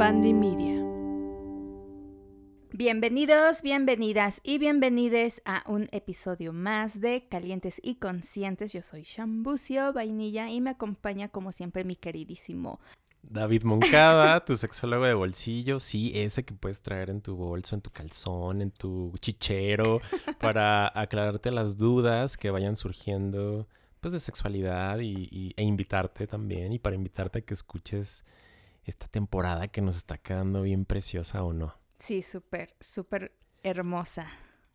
Media. Bienvenidos, bienvenidas y bienvenides a un episodio más de Calientes y Conscientes. Yo soy Shambucio Vainilla y me acompaña como siempre mi queridísimo David Moncada, tu sexólogo de bolsillo, sí, ese que puedes traer en tu bolso, en tu calzón, en tu chichero, para aclararte las dudas que vayan surgiendo, pues, de sexualidad y, e invitarte también, y para invitarte a que escuches esta temporada que nos está quedando bien preciosa o no. Sí, súper, súper hermosa,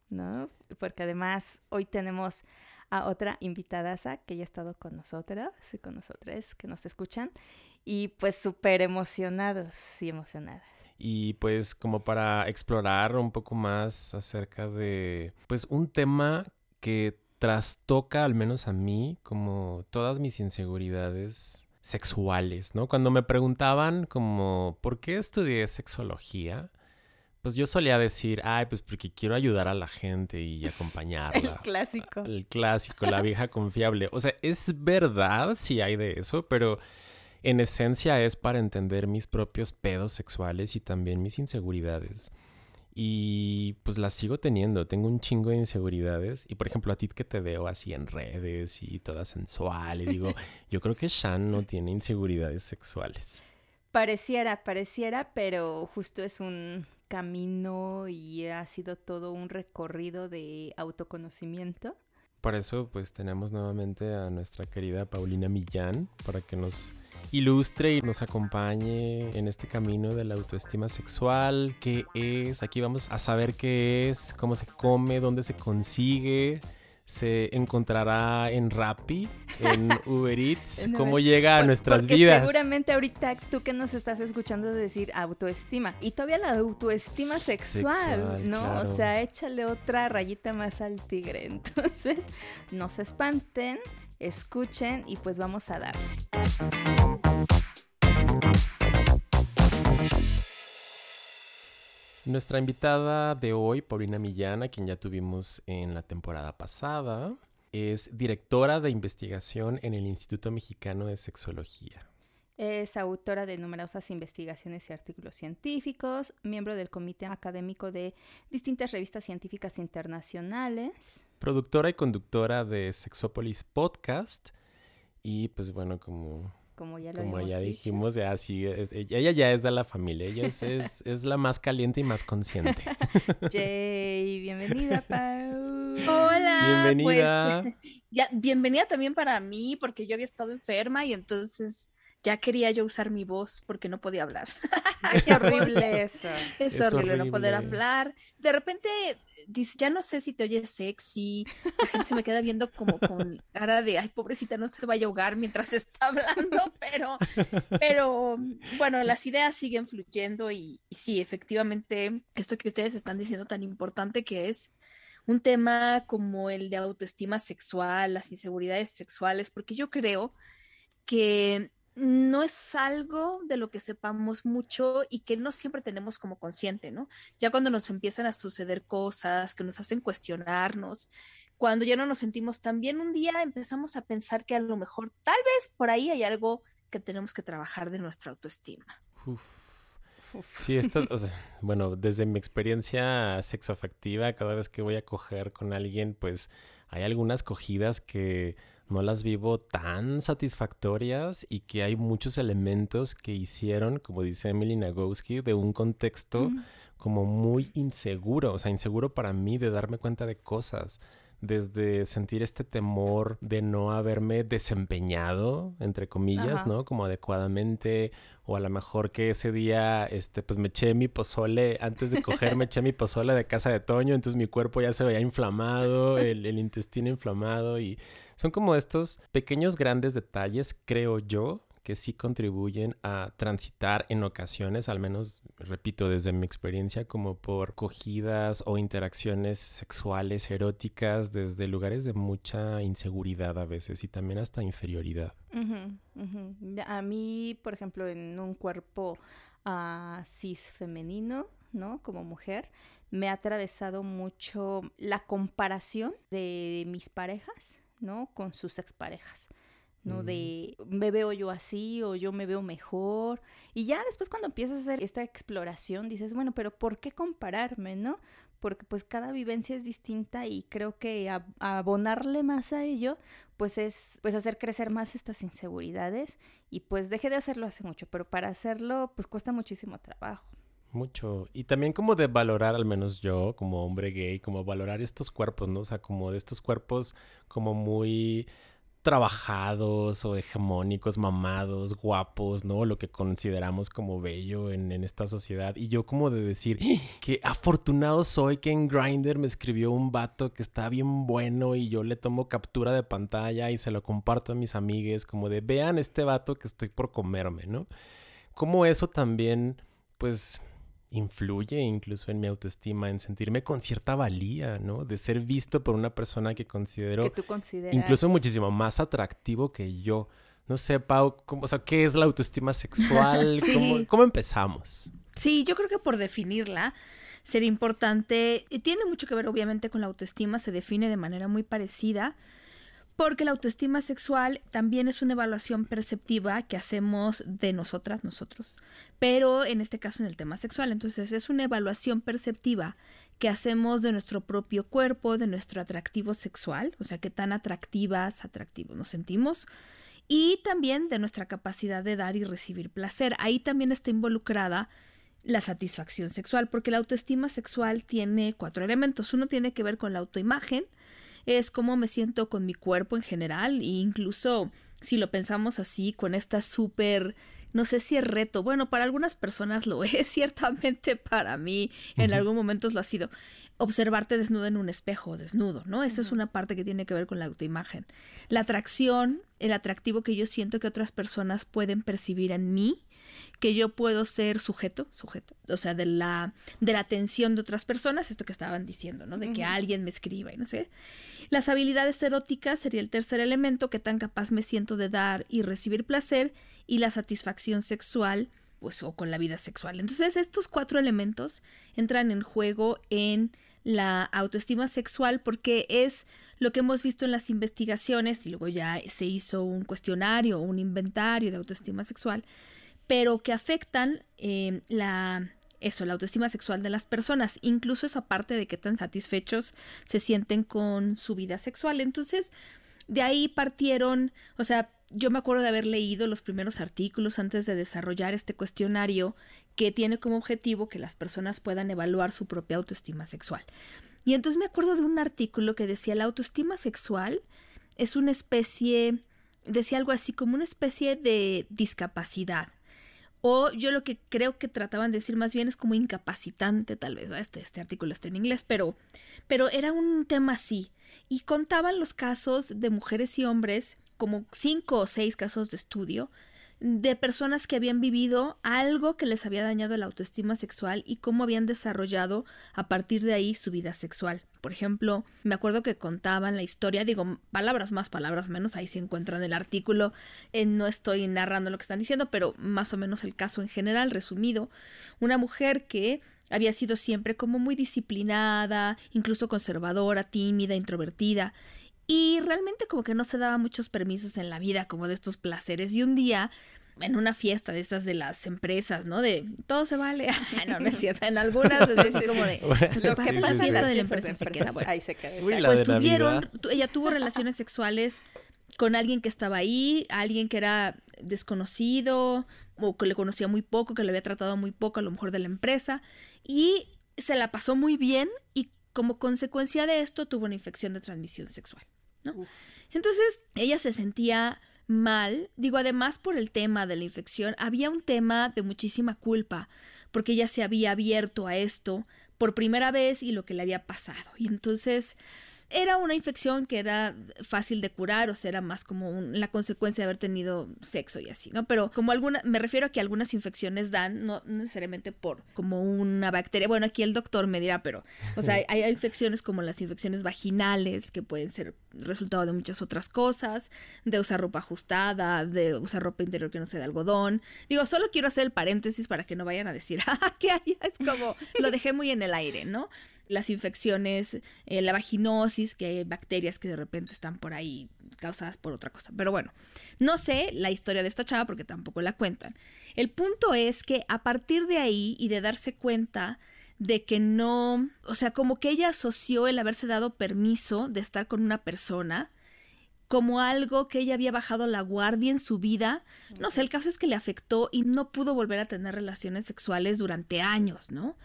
¿no? Porque además hoy tenemos a otra invitada que ya ha estado con nosotras y con nosotras que nos escuchan y pues súper emocionados y emocionadas. Y pues como para explorar un poco más acerca de pues un tema que trastoca al menos a mí como todas mis inseguridades sexuales, ¿no? Cuando me preguntaban como ¿por qué estudié sexología? Pues yo solía decir, ay, pues porque quiero ayudar a la gente y acompañarla. El clásico. El clásico, la vieja confiable. O sea, es verdad si hay de eso, pero en esencia es para entender mis propios pedos sexuales y también mis inseguridades. Y pues las sigo teniendo, tengo un chingo de inseguridades. Y por ejemplo, a ti que te veo así en redes y toda sensual, y digo, yo creo que Shan no tiene inseguridades sexuales. Pareciera, pareciera, pero justo es un camino y ha sido todo un recorrido de autoconocimiento. Por eso, pues tenemos nuevamente a nuestra querida Paulina Millán para que nos ilustre y nos acompañe en este camino de la autoestima sexual, qué es, aquí vamos a saber qué es, cómo se come, dónde se consigue, se encontrará en Rappi, en Uber Eats, cómo llega a nuestras vidas. Seguramente ahorita tú que nos estás escuchando decir autoestima y todavía la autoestima sexual, ¿no? O sea, échale otra rayita más al tigre. Entonces, no se espanten escuchen y pues vamos a darle. Nuestra invitada de hoy, Paulina Millán, a quien ya tuvimos en la temporada pasada, es directora de investigación en el Instituto Mexicano de Sexología. Es autora de numerosas investigaciones y artículos científicos, miembro del comité académico de distintas revistas científicas internacionales. Productora y conductora de Sexópolis Podcast. Y pues bueno, como, como ya, lo ya dijimos, ya, sí, ella ya es de la familia, ella es, es, la más caliente y más consciente. Jay, bienvenida, Pau. Hola. Bienvenida. Pues, ya, bienvenida también para mí, porque yo había estado enferma y entonces ya quería yo usar mi voz porque no podía hablar. es horrible eso. Es, horrible, no poder hablar. De repente, dice, ya no sé si te oyes sexy. La gente se me queda viendo como con cara de, ay, pobrecita, no se vaya a ahogar mientras está hablando, pero, pero bueno, las ideas siguen fluyendo y, y sí, efectivamente, esto que ustedes están diciendo tan importante que es un tema como el de autoestima sexual, las inseguridades sexuales, porque yo creo que no es algo de lo que sepamos mucho y que no siempre tenemos como consciente, ¿no? Ya cuando nos empiezan a suceder cosas que nos hacen cuestionarnos, cuando ya no nos sentimos tan bien, un día empezamos a pensar que a lo mejor tal vez por ahí hay algo que tenemos que trabajar de nuestra autoestima. Sí, esto, o sea, bueno, desde mi experiencia sexoafectiva, cada vez que voy a coger con alguien, pues hay algunas cogidas que no las vivo tan satisfactorias y que hay muchos elementos que hicieron, como dice Emily Nagowski, de un contexto como muy inseguro, o sea, inseguro para mí de darme cuenta de cosas desde sentir este temor de no haberme desempeñado, entre comillas, ¿no? Como adecuadamente, o a lo mejor que ese día, este, pues me eché mi pozole, antes de coger me eché mi pozole de casa de Toño, entonces mi cuerpo ya se veía inflamado, el, el intestino inflamado, y son como estos pequeños grandes detalles, creo yo, que sí contribuyen a transitar en ocasiones, al menos, repito, desde mi experiencia, como por cogidas o interacciones sexuales, eróticas, desde lugares de mucha inseguridad a veces y también hasta inferioridad. A mí, por ejemplo, en un cuerpo uh, cis femenino, ¿no? Como mujer, me ha atravesado mucho la comparación de mis parejas, ¿no? Con sus exparejas. ¿No? De me veo yo así o yo me veo mejor. Y ya después cuando empiezas a hacer esta exploración dices, bueno, pero ¿por qué compararme, no? Porque pues cada vivencia es distinta y creo que abonarle más a ello pues es pues hacer crecer más estas inseguridades y pues dejé de hacerlo hace mucho, pero para hacerlo pues cuesta muchísimo trabajo. Mucho. Y también como de valorar, al menos yo, como hombre gay, como valorar estos cuerpos, ¿no? O sea, como de estos cuerpos como muy trabajados o hegemónicos, mamados, guapos, ¿no? Lo que consideramos como bello en, esta sociedad. Y yo como de decir que afortunado soy que en Grindr me escribió un vato que está bien bueno y yo le tomo captura de pantalla y se lo comparto a mis amigues como de vean este vato que estoy por comerme, ¿no? Como eso también, pues influye incluso en mi autoestima, en sentirme con cierta valía, ¿no? De ser visto por una persona que considero incluso muchísimo más atractivo que yo. No sé, Pau, ¿cómo, o sea, ¿qué es la autoestima sexual? ¿Cómo, empezamos? Sí, yo creo que por definirla sería importante, tiene mucho que ver obviamente con la autoestima, se define de manera muy parecida, porque la autoestima sexual también es una evaluación perceptiva que hacemos de nosotras, nosotros, pero en este caso en el tema sexual. Entonces es una evaluación perceptiva que hacemos de nuestro propio cuerpo, de nuestro atractivo sexual, o sea, qué tan atractivas, atractivos nos sentimos, y también de nuestra capacidad de dar y recibir placer. Ahí también está involucrada la satisfacción sexual, porque la autoestima sexual tiene cuatro elementos. Uno tiene que ver con la autoimagen, es cómo me siento con mi cuerpo en general e incluso si lo pensamos así con esta súper no sé si es reto. Bueno, para algunas personas lo es, ciertamente para mí en algún momento lo ha sido. Observarte desnudo en un espejo, desnudo, ¿no? Eso es una parte que tiene que ver con la autoimagen. La atracción, el atractivo que yo siento que otras personas pueden percibir en mí que yo puedo ser sujeto, sujeto, o sea, de la, de la atención de otras personas, esto que estaban diciendo, ¿no? De que alguien me escriba y no sé. Las habilidades eróticas sería el tercer elemento, que tan capaz me siento de dar y recibir placer, y la satisfacción sexual, pues, o con la vida sexual. Entonces, estos cuatro elementos entran en juego en la autoestima sexual porque es lo que hemos visto en las investigaciones y luego ya se hizo un cuestionario un inventario de autoestima sexual pero que afectan eh, la, eso, la autoestima sexual de las personas, incluso esa parte de que tan satisfechos se sienten con su vida sexual. Entonces, de ahí partieron, o sea, yo me acuerdo de haber leído los primeros artículos antes de desarrollar este cuestionario que tiene como objetivo que las personas puedan evaluar su propia autoestima sexual. Y entonces me acuerdo de un artículo que decía la autoestima sexual es una especie, decía algo así como una especie de discapacidad o yo lo que creo que trataban de decir más bien es como incapacitante, tal vez. Este, este artículo está en inglés, pero, pero era un tema así. Y contaban los casos de mujeres y hombres, como cinco o seis casos de estudio, de personas que habían vivido algo que les había dañado la autoestima sexual y cómo habían desarrollado a partir de ahí su vida sexual. Por ejemplo, me acuerdo que contaban la historia, digo, palabras más, palabras menos, ahí se encuentran el artículo, no estoy narrando lo que están diciendo, pero más o menos el caso en general, resumido, una mujer que había sido siempre como muy disciplinada, incluso conservadora, tímida, introvertida, y realmente como que no se daba muchos permisos en la vida como de estos placeres. Y un día, en una fiesta de estas de las empresas, ¿no? De todo se vale. no, no es cierto. En algunas es como de lo que pasa en la empresa se queda. Bueno, ahí se queda. pues tuvieron, ella tuvo relaciones sexuales con alguien que estaba ahí, alguien que era desconocido o que le conocía muy poco, que le había tratado muy poco a lo mejor de la empresa y se la pasó muy bien y como consecuencia de esto tuvo una infección de transmisión sexual. Entonces ella se sentía mal, digo, además por el tema de la infección, había un tema de muchísima culpa, porque ella se había abierto a esto por primera vez y lo que le había pasado. Y entonces era una infección que era fácil de curar, o sea, era más como la consecuencia de haber tenido sexo y así, ¿no? Pero como alguna, me refiero a que algunas infecciones dan, no necesariamente por como una bacteria, bueno, aquí el doctor me dirá, pero, o sea, hay, hay infecciones como las infecciones vaginales que pueden ser resultado de muchas otras cosas, de usar ropa ajustada, de usar ropa interior que no sea de algodón. Digo, solo quiero hacer el paréntesis para que no vayan a decir, ah, que hay, es como, lo dejé muy en el aire, ¿no? Las infecciones, eh, la vaginosis, que hay bacterias que de repente están por ahí causadas por otra cosa. Pero bueno, no sé la historia de esta chava porque tampoco la cuentan. El punto es que a partir de ahí y de darse cuenta de que no, o sea, como que ella asoció el haberse dado permiso de estar con una persona como algo que ella había bajado la guardia en su vida. No sé, el caso es que le afectó y no pudo volver a tener relaciones sexuales durante años, ¿no?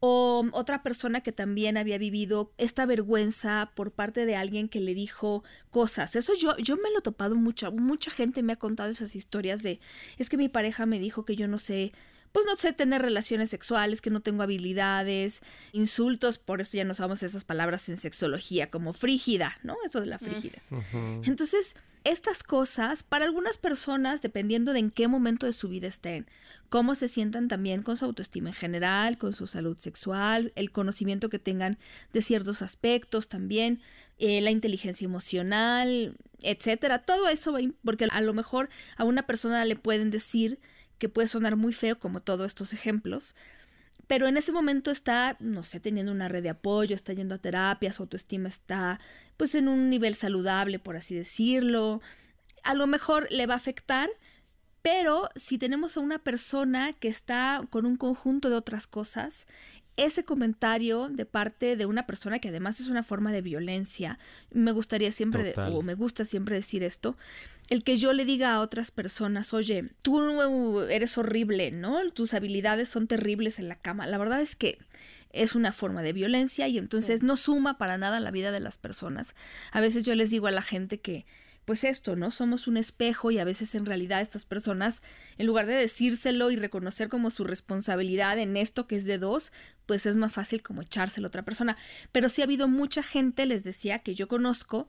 O otra persona que también había vivido esta vergüenza por parte de alguien que le dijo cosas. Eso yo, yo me lo he topado mucho. Mucha gente me ha contado esas historias de, es que mi pareja me dijo que yo no sé pues no sé tener relaciones sexuales, que no tengo habilidades, insultos, por eso ya no usamos esas palabras en sexología como frígida, ¿no? Eso de la mm. frigidez. Entonces, estas cosas, para algunas personas, dependiendo de en qué momento de su vida estén, cómo se sientan también con su autoestima en general, con su salud sexual, el conocimiento que tengan de ciertos aspectos también, eh, la inteligencia emocional, etcétera, todo eso porque a lo mejor a una persona le pueden decir que puede sonar muy feo como todos estos ejemplos, pero en ese momento está, no sé, teniendo una red de apoyo, está yendo a terapia, su autoestima está pues en un nivel saludable, por así decirlo. A lo mejor le va a afectar, pero si tenemos a una persona que está con un conjunto de otras cosas, ese comentario de parte de una persona que además es una forma de violencia, me gustaría siempre, o me gusta siempre decir esto, el que yo le diga a otras personas, oye, tú eres horrible, ¿no? Tus habilidades son terribles en la cama. La verdad es que es una forma de violencia y entonces no suma para nada la vida de las personas. A veces yo les digo a la gente que pues esto, ¿no? Somos un espejo y a veces en realidad estas personas, en lugar de decírselo y reconocer como su responsabilidad en esto que es de dos, pues es más fácil como echárselo a otra persona. Pero sí ha habido mucha gente, les decía, que yo conozco,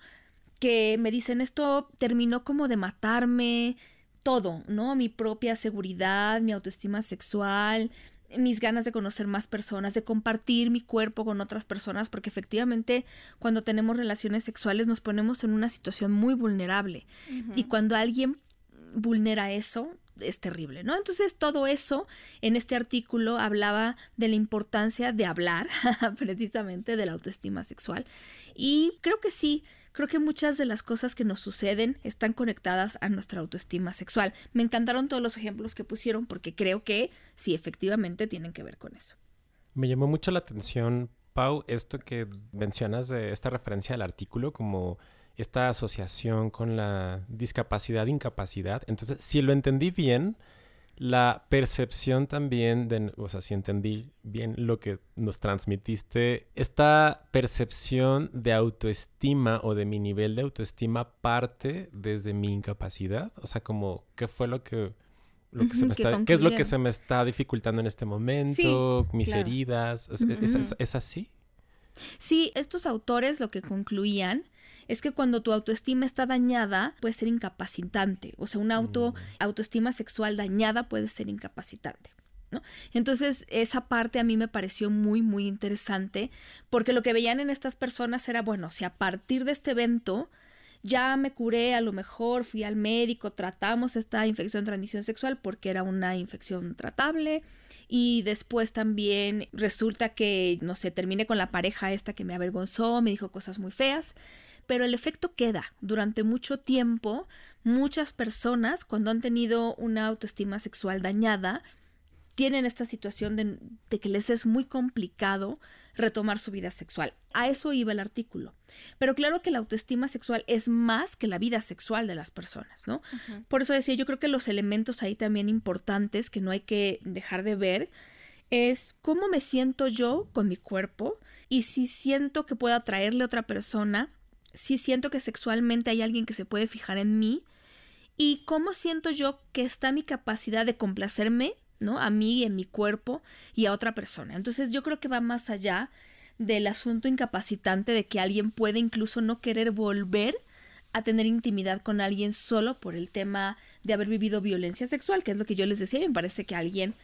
que me dicen esto terminó como de matarme, todo, ¿no? Mi propia seguridad, mi autoestima sexual, mis ganas de conocer más personas, de compartir mi cuerpo con otras personas, porque efectivamente cuando tenemos relaciones sexuales nos ponemos en una situación muy vulnerable. Y cuando alguien vulnera eso, es terrible, ¿no? Entonces todo eso en este artículo hablaba de la importancia de hablar precisamente de la autoestima sexual. Y creo que sí, Creo que muchas de las cosas que nos suceden están conectadas a nuestra autoestima sexual. Me encantaron todos los ejemplos que pusieron porque creo que sí, efectivamente tienen que ver con eso. Me llamó mucho la atención, Pau, esto que mencionas de esta referencia al artículo como esta asociación con la discapacidad, incapacidad. Entonces, si lo entendí bien, la percepción también de, o sea, si entendí bien lo que nos transmitiste, esta percepción de autoestima o de mi nivel de autoestima parte desde mi incapacidad, o sea, como qué fue lo que lo que se me está, qué es lo que se me está dificultando en este momento, mis heridas, ¿es así? Sí, estos autores lo que concluían es que cuando tu autoestima está dañada puede ser incapacitante, o sea, una auto, mm. autoestima sexual dañada puede ser incapacitante. ¿No? Entonces, esa parte a mí me pareció muy, muy interesante, porque lo que veían en estas personas era, bueno, si a partir de este evento ya me curé, a lo mejor fui al médico, tratamos esta infección de transmisión sexual porque era una infección tratable y después también resulta que, no sé, terminé con la pareja esta que me avergonzó, me dijo cosas muy feas pero el efecto queda. Durante mucho tiempo, muchas personas, cuando han tenido una autoestima sexual dañada, tienen esta situación de, que les es muy complicado retomar su vida sexual. A eso iba el artículo. Pero claro que la autoestima sexual es más que la vida sexual de las personas, ¿no? Por eso decía, yo creo que los elementos ahí también importantes que no hay que dejar de ver es cómo me siento yo con mi cuerpo y si siento que puedo atraerle a otra persona si siento que sexualmente hay alguien que se puede fijar en mí y cómo siento yo que está mi capacidad de complacerme, ¿no? A mí, en mi cuerpo y a otra persona. Entonces yo creo que va más allá del asunto incapacitante de que alguien puede incluso no querer volver a tener intimidad con alguien solo por el tema de haber vivido violencia sexual, que es lo que yo les decía, me parece que alguien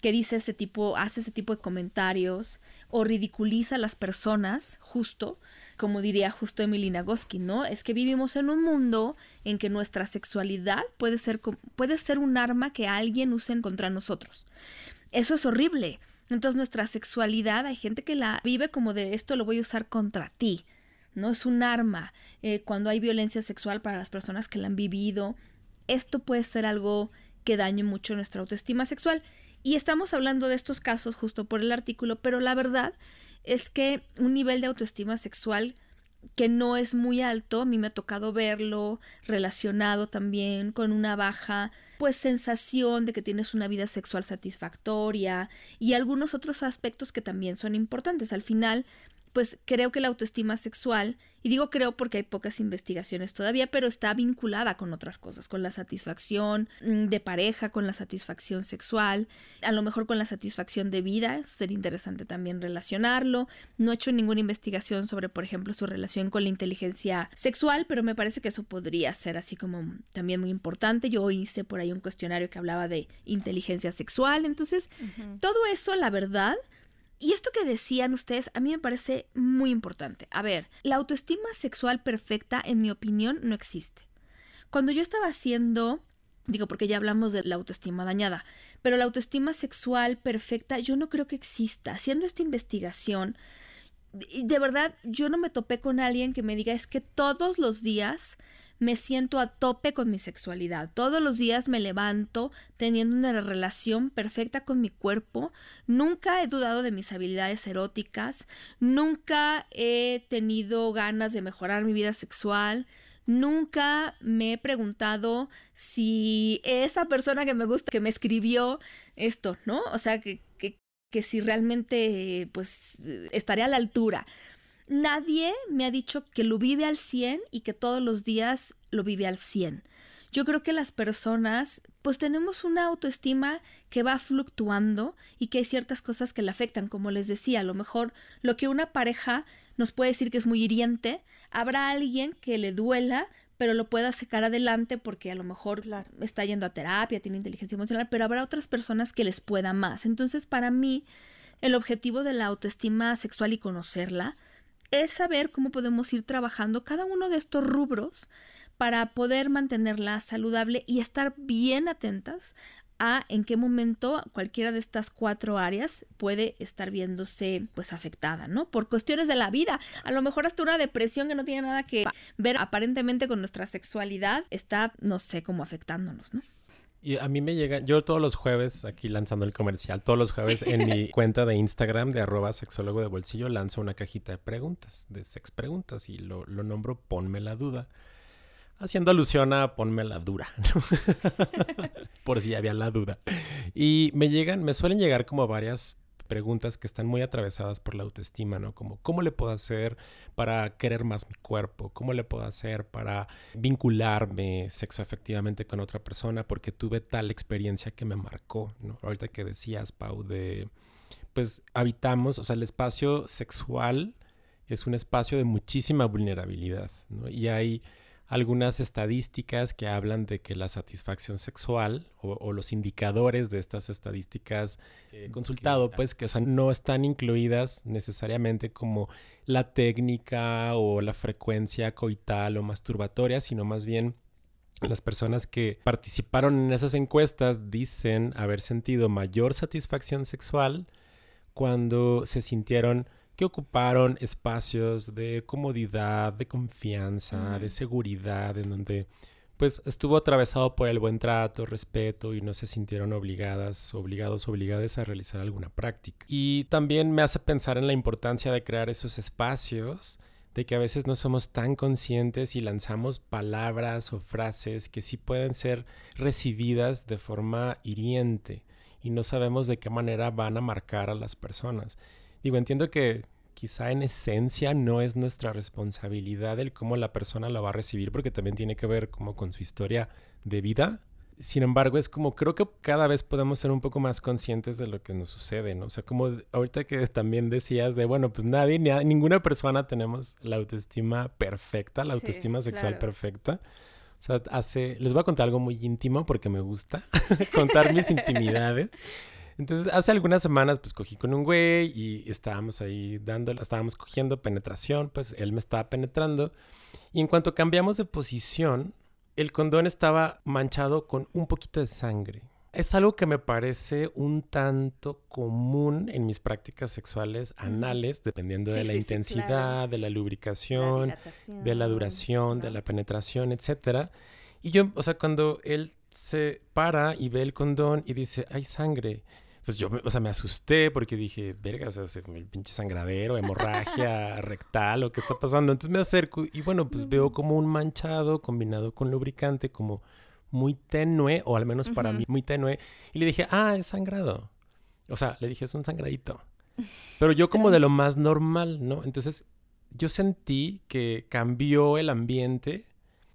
que dice ese tipo, hace ese tipo de comentarios o ridiculiza a las personas, justo, como diría justo Emily Nagoski, ¿no? Es que vivimos en un mundo en que nuestra sexualidad puede ser, puede ser un arma que alguien use contra nosotros. Eso es horrible. Entonces nuestra sexualidad, hay gente que la vive como de esto lo voy a usar contra ti, ¿no? Es un arma. Eh, cuando hay violencia sexual para las personas que la han vivido, esto puede ser algo que dañe mucho nuestra autoestima sexual. Y estamos hablando de estos casos justo por el artículo, pero la verdad es que un nivel de autoestima sexual que no es muy alto, a mí me ha tocado verlo relacionado también con una baja pues sensación de que tienes una vida sexual satisfactoria y algunos otros aspectos que también son importantes. Al final, pues creo que la autoestima sexual, y digo creo porque hay pocas investigaciones todavía, pero está vinculada con otras cosas, con la satisfacción mm, de pareja, con la satisfacción sexual, a lo mejor con la satisfacción de vida, sería interesante también relacionarlo. No he hecho ninguna investigación sobre, por ejemplo, su relación con la inteligencia sexual, pero me parece que eso podría ser así como también muy importante. Yo hice por ahí un cuestionario que hablaba de inteligencia sexual, entonces todo eso, la verdad, y esto que decían ustedes a mí me parece muy importante. A ver, la autoestima sexual perfecta, en mi opinión, no existe. Cuando yo estaba haciendo, digo porque ya hablamos de la autoestima dañada, pero la autoestima sexual perfecta yo no creo que exista. Haciendo esta investigación, de verdad yo no me topé con alguien que me diga es que todos los días me siento a tope con mi sexualidad. Todos los días me levanto teniendo una relación perfecta con mi cuerpo. Nunca he dudado de mis habilidades eróticas. Nunca he tenido ganas de mejorar mi vida sexual. Nunca me he preguntado si esa persona que me gusta, que me escribió esto, ¿no? O sea, que, que, que si realmente, pues, estaré a la altura nadie me ha dicho que lo vive al 100 y que todos los días lo vive al 100. Yo creo que las personas pues tenemos una autoestima que va fluctuando y que hay ciertas cosas que le afectan, como les decía, a lo mejor lo que una pareja nos puede decir que es muy hiriente, habrá alguien que le duela, pero lo pueda sacar adelante porque a lo mejor está yendo a terapia, tiene inteligencia emocional, pero habrá otras personas que les pueda más. Entonces, para mí, el objetivo de la autoestima sexual y conocerla es saber cómo podemos ir trabajando cada uno de estos rubros para poder mantenerla saludable y estar bien atentas a en qué momento cualquiera de estas cuatro áreas puede estar viéndose pues afectada, ¿no? Por cuestiones de la vida. A lo mejor hasta una depresión que no tiene nada que ver aparentemente con nuestra sexualidad está, no sé, cómo afectándonos, ¿no? Y a mí me llega, yo todos los jueves, aquí lanzando el comercial, todos los jueves en mi cuenta de Instagram de arroba sexólogo de bolsillo lanzo una cajita de preguntas, de sex preguntas, y lo, lo nombro Ponme la duda. Haciendo alusión a Ponme la dura, por si había la duda. Y me llegan, me suelen llegar como varias preguntas que están muy atravesadas por la autoestima, ¿no? Como, ¿cómo le puedo hacer para querer más mi cuerpo? ¿Cómo le puedo hacer para vincularme sexo efectivamente con otra persona? Porque tuve tal experiencia que me marcó, ¿no? Ahorita que decías, Pau, de, pues habitamos, o sea, el espacio sexual es un espacio de muchísima vulnerabilidad, ¿no? Y hay algunas estadísticas que hablan de que la satisfacción sexual o, los indicadores de estas estadísticas eh, consultado, pues que no están incluidas necesariamente como la técnica o la frecuencia coital o masturbatoria, sino más bien las personas que participaron en esas encuestas dicen haber sentido mayor satisfacción sexual cuando se sintieron que ocuparon espacios de comodidad, de confianza, de seguridad, en donde pues estuvo atravesado por el buen trato, respeto y no se sintieron obligadas, obligados, obligadas a realizar alguna práctica. Y también me hace pensar en la importancia de crear esos espacios, de que a veces no somos tan conscientes y lanzamos palabras o frases que sí pueden ser recibidas de forma hiriente y no sabemos de qué manera van a marcar a las personas. Digo, entiendo que quizá en esencia no es nuestra responsabilidad el cómo la persona la va a recibir, porque también tiene que ver como con su historia de vida. Sin embargo, es como creo que cada vez podemos ser un poco más conscientes de lo que nos sucede, ¿no? O sea, como ahorita que también decías de, bueno, pues nadie, ni ninguna persona tenemos la autoestima perfecta, la autoestima sexual perfecta. O sea, hace, les voy a contar algo muy íntimo porque me gusta contar mis intimidades. Entonces, hace algunas semanas, pues cogí con un güey y estábamos ahí dando, estábamos cogiendo penetración, pues él me estaba penetrando. Y en cuanto cambiamos de posición, el condón estaba manchado con un poquito de sangre. es algo que me parece un tanto común en mis prácticas sexuales anales, dependiendo de la intensidad, de la lubricación, de la duración, de la penetración, etc. Y yo, o sea, cuando él se para y ve el condón y dice, hay sangre, pues yo, o sea, me asusté porque dije, verga, o sea, el pinche sangradero, hemorragia rectal o qué está pasando. Entonces me acerco y bueno, pues veo como un manchado combinado con lubricante, como muy tenue, o al menos para mí muy tenue. Y le dije, ah, es sangrado. O sea, le dije, es un sangradito. Pero yo como de lo más normal, ¿no? Entonces yo sentí que cambió el ambiente,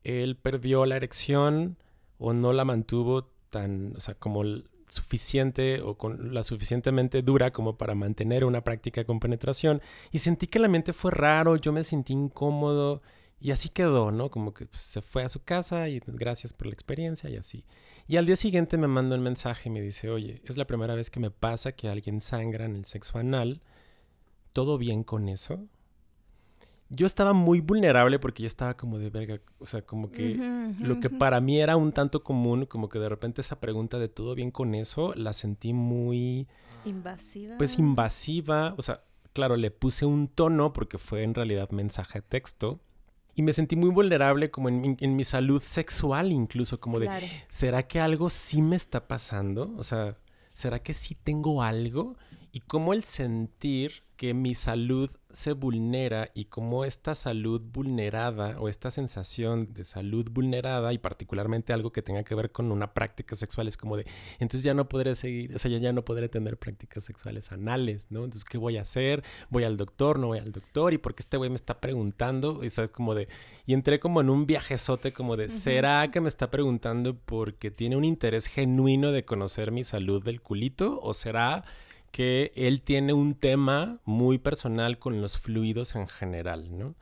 él perdió la erección o no la mantuvo tan, o sea, como suficiente o con la suficientemente dura como para mantener una práctica con penetración y sentí que el ambiente fue raro, yo me sentí incómodo y así quedó, ¿no? Como que pues, se fue a su casa y gracias por la experiencia y así. Y al día siguiente me manda un mensaje y me dice, oye, es la primera vez que me pasa que alguien sangra en el sexo anal. ¿Todo bien con eso? Yo estaba muy vulnerable porque yo estaba como de verga, o sea, como que lo que para mí era un tanto común, como que de repente esa pregunta de todo bien con eso, la sentí muy... Invasiva. Pues invasiva, o sea, claro, le puse un tono porque fue en realidad mensaje de texto y me sentí muy vulnerable como en, mi salud sexual incluso, como de, ¿será que algo sí me está pasando? O sea, ¿será que sí tengo algo? Y cómo el sentir que mi salud se vulnera y como esta salud vulnerada o esta sensación de salud vulnerada y particularmente algo que tenga que ver con una práctica sexual es como de, entonces ya no podré seguir, o sea, ya, ya no podré tener prácticas sexuales anales, ¿no? Entonces, ¿qué voy a hacer? ¿Voy al doctor? ¿No voy al doctor? ¿Y por qué este güey me está preguntando? Y como de, y entré como en un viajezote como de, ¿será que me está preguntando porque tiene un interés genuino de conocer mi salud del culito? ¿O será que él tiene un tema muy personal con los fluidos en general, ¿no?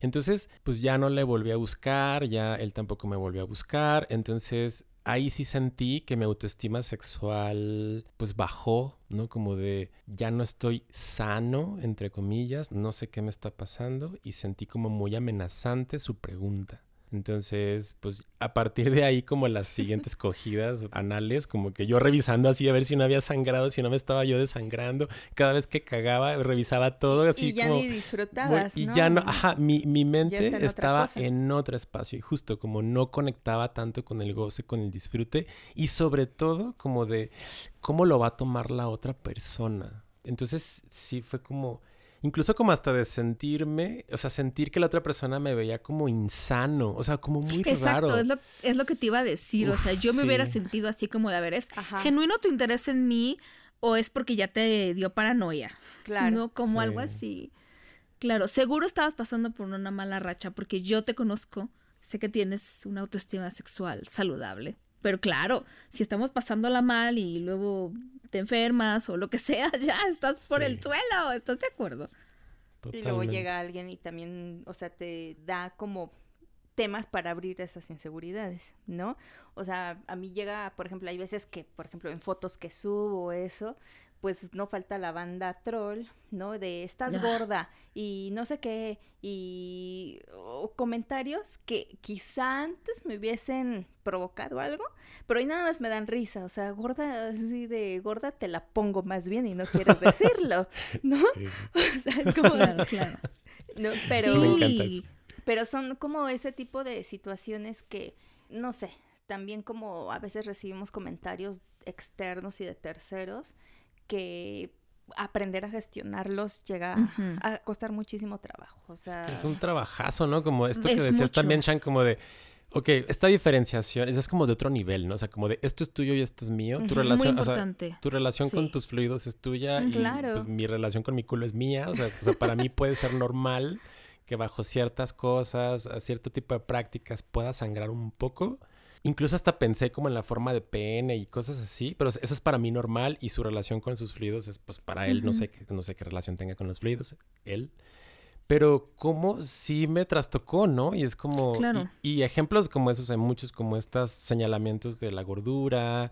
Entonces, pues ya no le volví a buscar, ya él tampoco me volvió a buscar, entonces ahí sí sentí que mi autoestima sexual pues bajó, ¿no? Como de ya no estoy sano, entre comillas, no sé qué me está pasando y sentí como muy amenazante su pregunta. Entonces, pues a partir de ahí, como las siguientes cogidas anales, como que yo revisando así a ver si no había sangrado, si no me estaba yo desangrando, cada vez que cagaba, revisaba todo así. Y ya ni disfrutabas. Y ya no, ajá, mi, mi mente estaba en otro espacio y justo como no conectaba tanto con el goce, con el disfrute y sobre todo como de cómo lo va a tomar la otra persona. Entonces, sí fue como incluso como hasta de sentirme, o sea, sentir que la otra persona me veía como insano, o sea, como muy Exacto, raro. es lo, es lo que te iba a decir, o sea, yo me hubiera sentido así como de, a ver, ¿es genuino tu interés en mí o es porque ya te dio paranoia? Claro. ¿No? Como algo así. Claro, seguro estabas pasando por una mala racha porque yo te conozco, sé que tienes una autoestima sexual saludable. Pero claro, si estamos pasándola mal y luego te enfermas o lo que sea, ya estás por el suelo, ¿estás de acuerdo? Y luego llega alguien y también, o sea, te da como temas para abrir esas inseguridades, ¿no? O sea, a mí llega, por ejemplo, hay veces que, por ejemplo, en fotos que subo eso, pues no falta la banda troll, ¿no? De estás gorda y no sé qué, y comentarios que quizá antes me hubiesen provocado algo, pero hoy nada más me dan risa, o sea, gorda, así de gorda te la pongo más bien y no quieres decirlo, ¿no? O sea, como... Claro, claro. No, pero, pero son como ese tipo de situaciones que, no sé, también como a veces recibimos comentarios externos y de terceros que aprender a gestionarlos llega a costar muchísimo trabajo. O sea... Es, un trabajazo, ¿no? Como esto que decías también, Chan, como de... Ok, esta diferenciación es como de otro nivel, ¿no? O sea, como de esto es tuyo y esto es mío. Tu relación, o sea, tu relación con tus fluidos es tuya y pues, mi relación con mi culo es mía. O sea, o sea, para mí puede ser normal que bajo ciertas cosas, a cierto tipo de prácticas pueda sangrar un poco. Incluso hasta pensé como en la forma de pene y cosas así, pero eso es para mí normal y su relación con sus fluidos es pues para él, no sé, no sé qué relación tenga con los fluidos, él. Pero como sí me trastocó, ¿no? Y es como... Claro. Y, ejemplos como esos hay muchos, como estos señalamientos de la gordura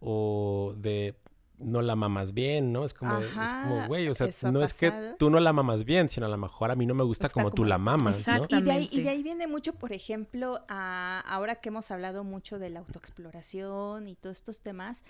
o de no la mamas bien, ¿no? Es como, es como, güey, o sea, no es que tú no la mamas bien, sino a lo mejor a mí no me gusta como, tú la mamas, ¿no? Y de, ahí, y de ahí viene mucho, por ejemplo, a, ahora que hemos hablado mucho de la autoexploración y todos estos temas,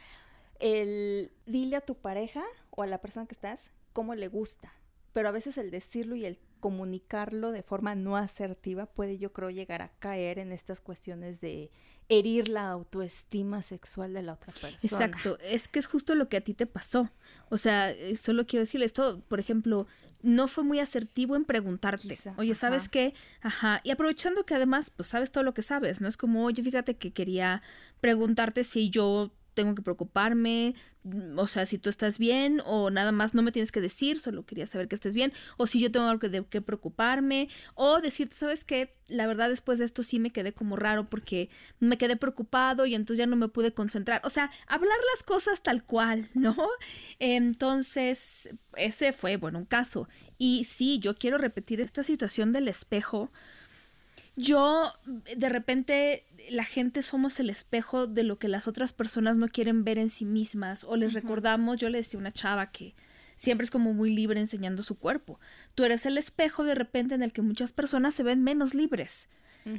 el dile a tu pareja o a la persona que estás cómo le gusta, pero a veces el decirlo y el comunicarlo de forma no asertiva puede yo creo llegar a caer en estas cuestiones de herir la autoestima sexual de la otra persona. Exacto, es que es justo lo que a ti te pasó. O sea, eh, solo quiero decirle esto, por ejemplo, no fue muy asertivo en preguntarte, oye, ¿sabes qué? Ajá, y aprovechando que además, pues sabes todo lo que sabes, ¿no? Es como, oye, fíjate que quería preguntarte si yo tengo que preocuparme, mm, o sea, si tú estás bien o nada más no me tienes que decir, solo quería saber que estés bien, o si yo tengo algo de que preocuparme, o decirte, sabes qué, la verdad después de esto sí me quedé como raro porque me quedé preocupado y entonces ya no me pude concentrar, o sea, hablar las cosas tal cual, ¿no? Entonces, ese fue, bueno, un caso. Y sí, yo quiero repetir esta situación del espejo yo de repente la gente somos el espejo de lo que las otras personas no quieren ver en sí mismas o les recordamos, yo le decía a una chava que siempre es como muy libre enseñando su cuerpo. Tú eres el espejo de repente en el que muchas personas se ven menos libres.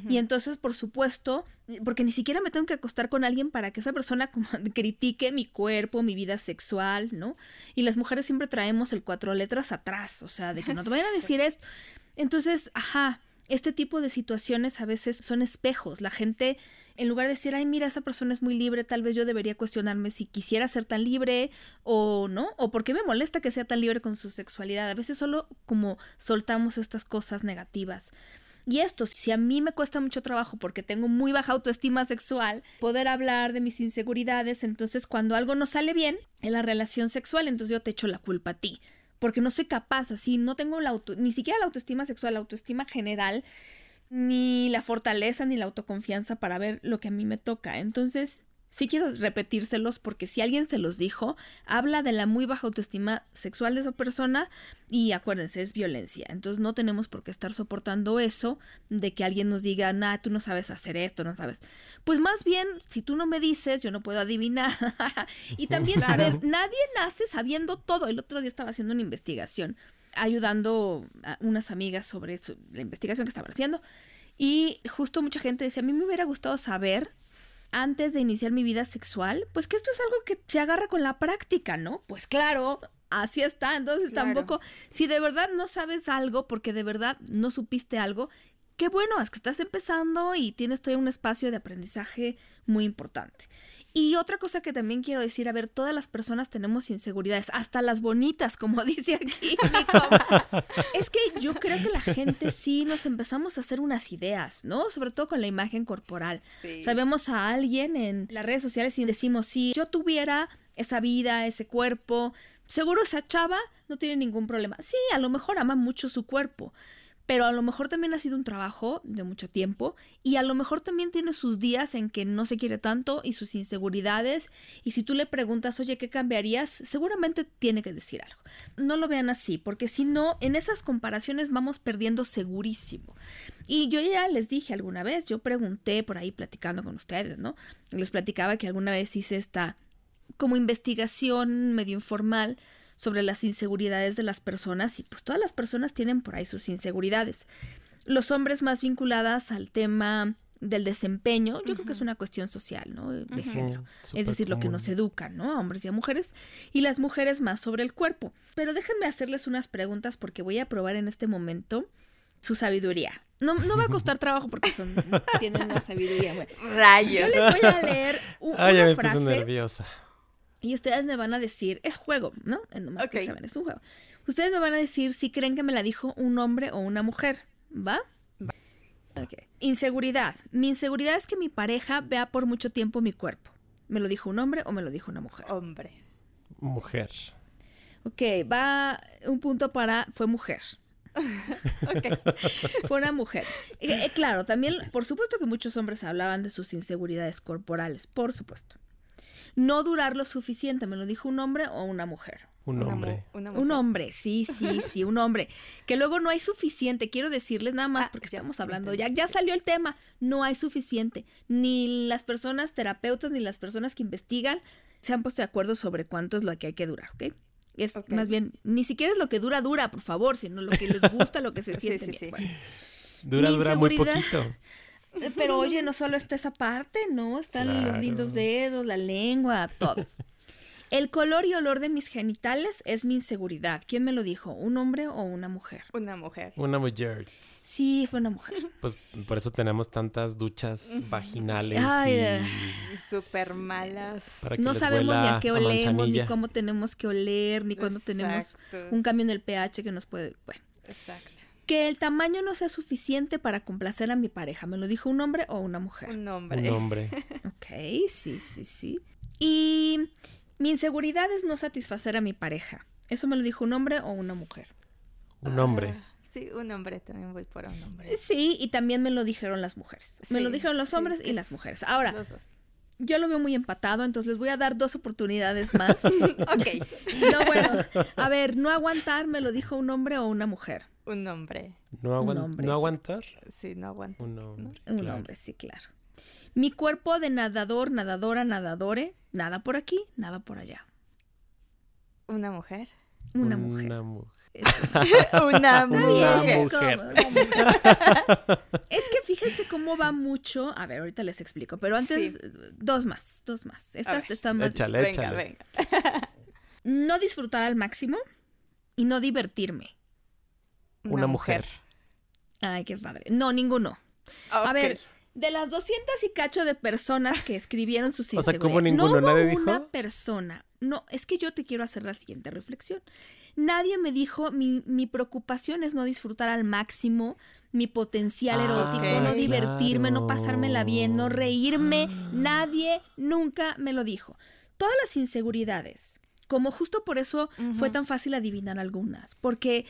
Y entonces, por supuesto, porque ni siquiera me tengo que acostar con alguien para que esa persona critique mi cuerpo, mi vida sexual, ¿no? Y las mujeres siempre traemos el cuatro letras atrás, o sea, de que no te vayan a decir esto. Entonces, ajá, este tipo de situaciones a veces son espejos. La gente, en lugar de decir, ay, mira, esa persona es muy libre, tal vez yo debería cuestionarme si quisiera ser tan libre o no, o por qué me molesta que sea tan libre con su sexualidad. A veces solo como soltamos estas cosas negativas. Y esto, si a mí me cuesta mucho trabajo porque tengo muy baja autoestima sexual, poder hablar de mis inseguridades, entonces cuando algo no sale bien en la relación sexual, entonces yo te echo la culpa a ti porque no soy capaz, así, no tengo la auto, ni siquiera la autoestima sexual, la autoestima general, ni la fortaleza, ni la autoconfianza para ver lo que a mí me toca. Entonces, Sí quiero repetírselos porque si alguien se los dijo, habla de la muy baja autoestima sexual de esa persona y acuérdense, es violencia. Entonces no tenemos por qué estar soportando eso de que alguien nos diga, nah, tú no sabes hacer esto, no sabes. Pues más bien, si tú no me dices, yo no puedo adivinar. y también, a ver, nadie nace sabiendo todo. El otro día estaba haciendo una investigación, ayudando a unas amigas sobre la investigación que estaban haciendo. Y justo mucha gente decía, a mí me hubiera gustado saber antes de iniciar mi vida sexual, pues que esto es algo que se agarra con la práctica, ¿no? Pues claro, así está. Entonces tampoco, si de verdad no sabes algo, porque de verdad no supiste algo, qué bueno, es que estás empezando y tienes todavía un espacio de aprendizaje muy importante. Y otra cosa que también quiero decir, a ver, todas las personas tenemos inseguridades, hasta las bonitas, como dice aquí. es que yo creo que la gente sí nos empezamos a hacer unas ideas, ¿no? Sobre todo con la imagen corporal. Sabemos a alguien en las redes sociales y decimos, si yo tuviera esa vida, ese cuerpo, seguro esa chava no tiene ningún problema. Sí, a lo mejor ama mucho su cuerpo, pero a lo mejor también ha sido un trabajo de mucho tiempo y a lo mejor también tiene sus días en que no se quiere tanto y sus inseguridades y si tú le preguntas, oye, ¿qué cambiarías? Seguramente tiene que decir algo. No lo vean así, porque si no, en esas comparaciones vamos perdiendo segurísimo. Y yo ya les dije alguna vez, yo pregunté por ahí platicando con ustedes, ¿no? Les platicaba que alguna vez hice esta como investigación medio informal sobre las inseguridades de las personas y pues todas las personas tienen por ahí sus inseguridades. Los hombres más vinculadas al tema del desempeño, yo creo que es una cuestión social, ¿no? De género. es decir, lo que nos educan, ¿no? A hombres y a mujeres. Y las mujeres más sobre el cuerpo. Pero déjenme hacerles unas preguntas porque voy a probar en este momento su sabiduría. No, no va a costar trabajo porque son, tienen una sabiduría. Rayos. Yo les voy a leer una Ay, ya me frase. nerviosa. Y ustedes me van a decir, es juego, ¿no? Nomás que saben, es un juego. Ustedes me van a decir si creen que me la dijo un hombre o una mujer, ¿va? Okay. Inseguridad. Mi inseguridad es que mi pareja vea por mucho tiempo mi cuerpo. ¿Me lo dijo un hombre o me lo dijo una mujer? Hombre. Mujer. Ok, va un punto para... fue mujer. ok. Fue una mujer. Eh, eh, claro, también, por supuesto que muchos hombres hablaban de sus inseguridades corporales, por supuesto. No durar lo suficiente. Me lo dijo un hombre o una mujer. Un hombre. un hombre, sí, sí, sí, un hombre. Que luego no hay suficiente, quiero decirles nada más, ah, porque estamos hablando, ya, ya salió el tema, no hay suficiente. Ni las personas terapeutas ni las personas que investigan se han puesto de acuerdo sobre cuánto es lo que hay que durar, ¿ok? Es más bien, ni siquiera es lo que dura, dura, por favor, sino lo que les gusta, lo que se siente. sí, Dura, dura muy poquito. Eh, pero oye, no solo está esa parte, ¿no? Están los lindos dedos, la lengua, todo. El color y olor de mis genitales es mi inseguridad. ¿Quién me lo dijo? ¿Un hombre o una mujer? Una mujer. Una mujer. Sí, fue una mujer. Pues por eso tenemos tantas duchas vaginales Ay, súper malas. no sabemos ni a qué olemos, ni cómo tenemos que oler, ni cuando tenemos un cambio en el pH que nos puede... Bueno. Exacto. Que el tamaño no sea suficiente para complacer a mi pareja. ¿Me lo dijo un hombre o una mujer? Un hombre. Un hombre. ok, sí, sí, sí. Y mi inseguridad es no satisfacer a mi pareja. ¿Eso me lo dijo un hombre o una mujer? Un hombre. Ah, sí, un hombre, también voy por un hombre. Sí, y también me lo dijeron las mujeres. me lo dijeron los hombres y las mujeres. Ahora, yo lo veo muy empatado, entonces les voy a dar dos oportunidades más. ok. No, bueno, a ver, no aguantar, me lo dijo un hombre o una mujer. Un hombre. ¿No, ¿no aguantar? Sí, no aguantar. Un hombre. Un hombre, sí, claro. Mi cuerpo de nadador, nadadora, nadadore, nada por aquí, nada por allá. ¿Una mujer? Una mujer. Una mujer. Una mujer. Es, que fíjense cómo va mucho. A ver, ahorita les explico, pero antes, dos más, dos más. Estas están más. Échale, échale. Venga, venga. No disfrutar al máximo y no divertirme. Una, mujer. Ay, qué padre. No, ninguno. A ver, de las 200 y cacho de personas que escribieron sus O sea, ¿cómo ninguno? No ¿Nadie dijo? una persona. No, es que yo te quiero hacer la siguiente reflexión. Nadie me dijo, mi, mi preocupación es no disfrutar al máximo mi potencial ah, erótico, no divertirme, no pasármela bien, no reírme. Ah. Nadie nunca me lo dijo. Todas las inseguridades, como justo por eso fue tan fácil adivinar algunas, porque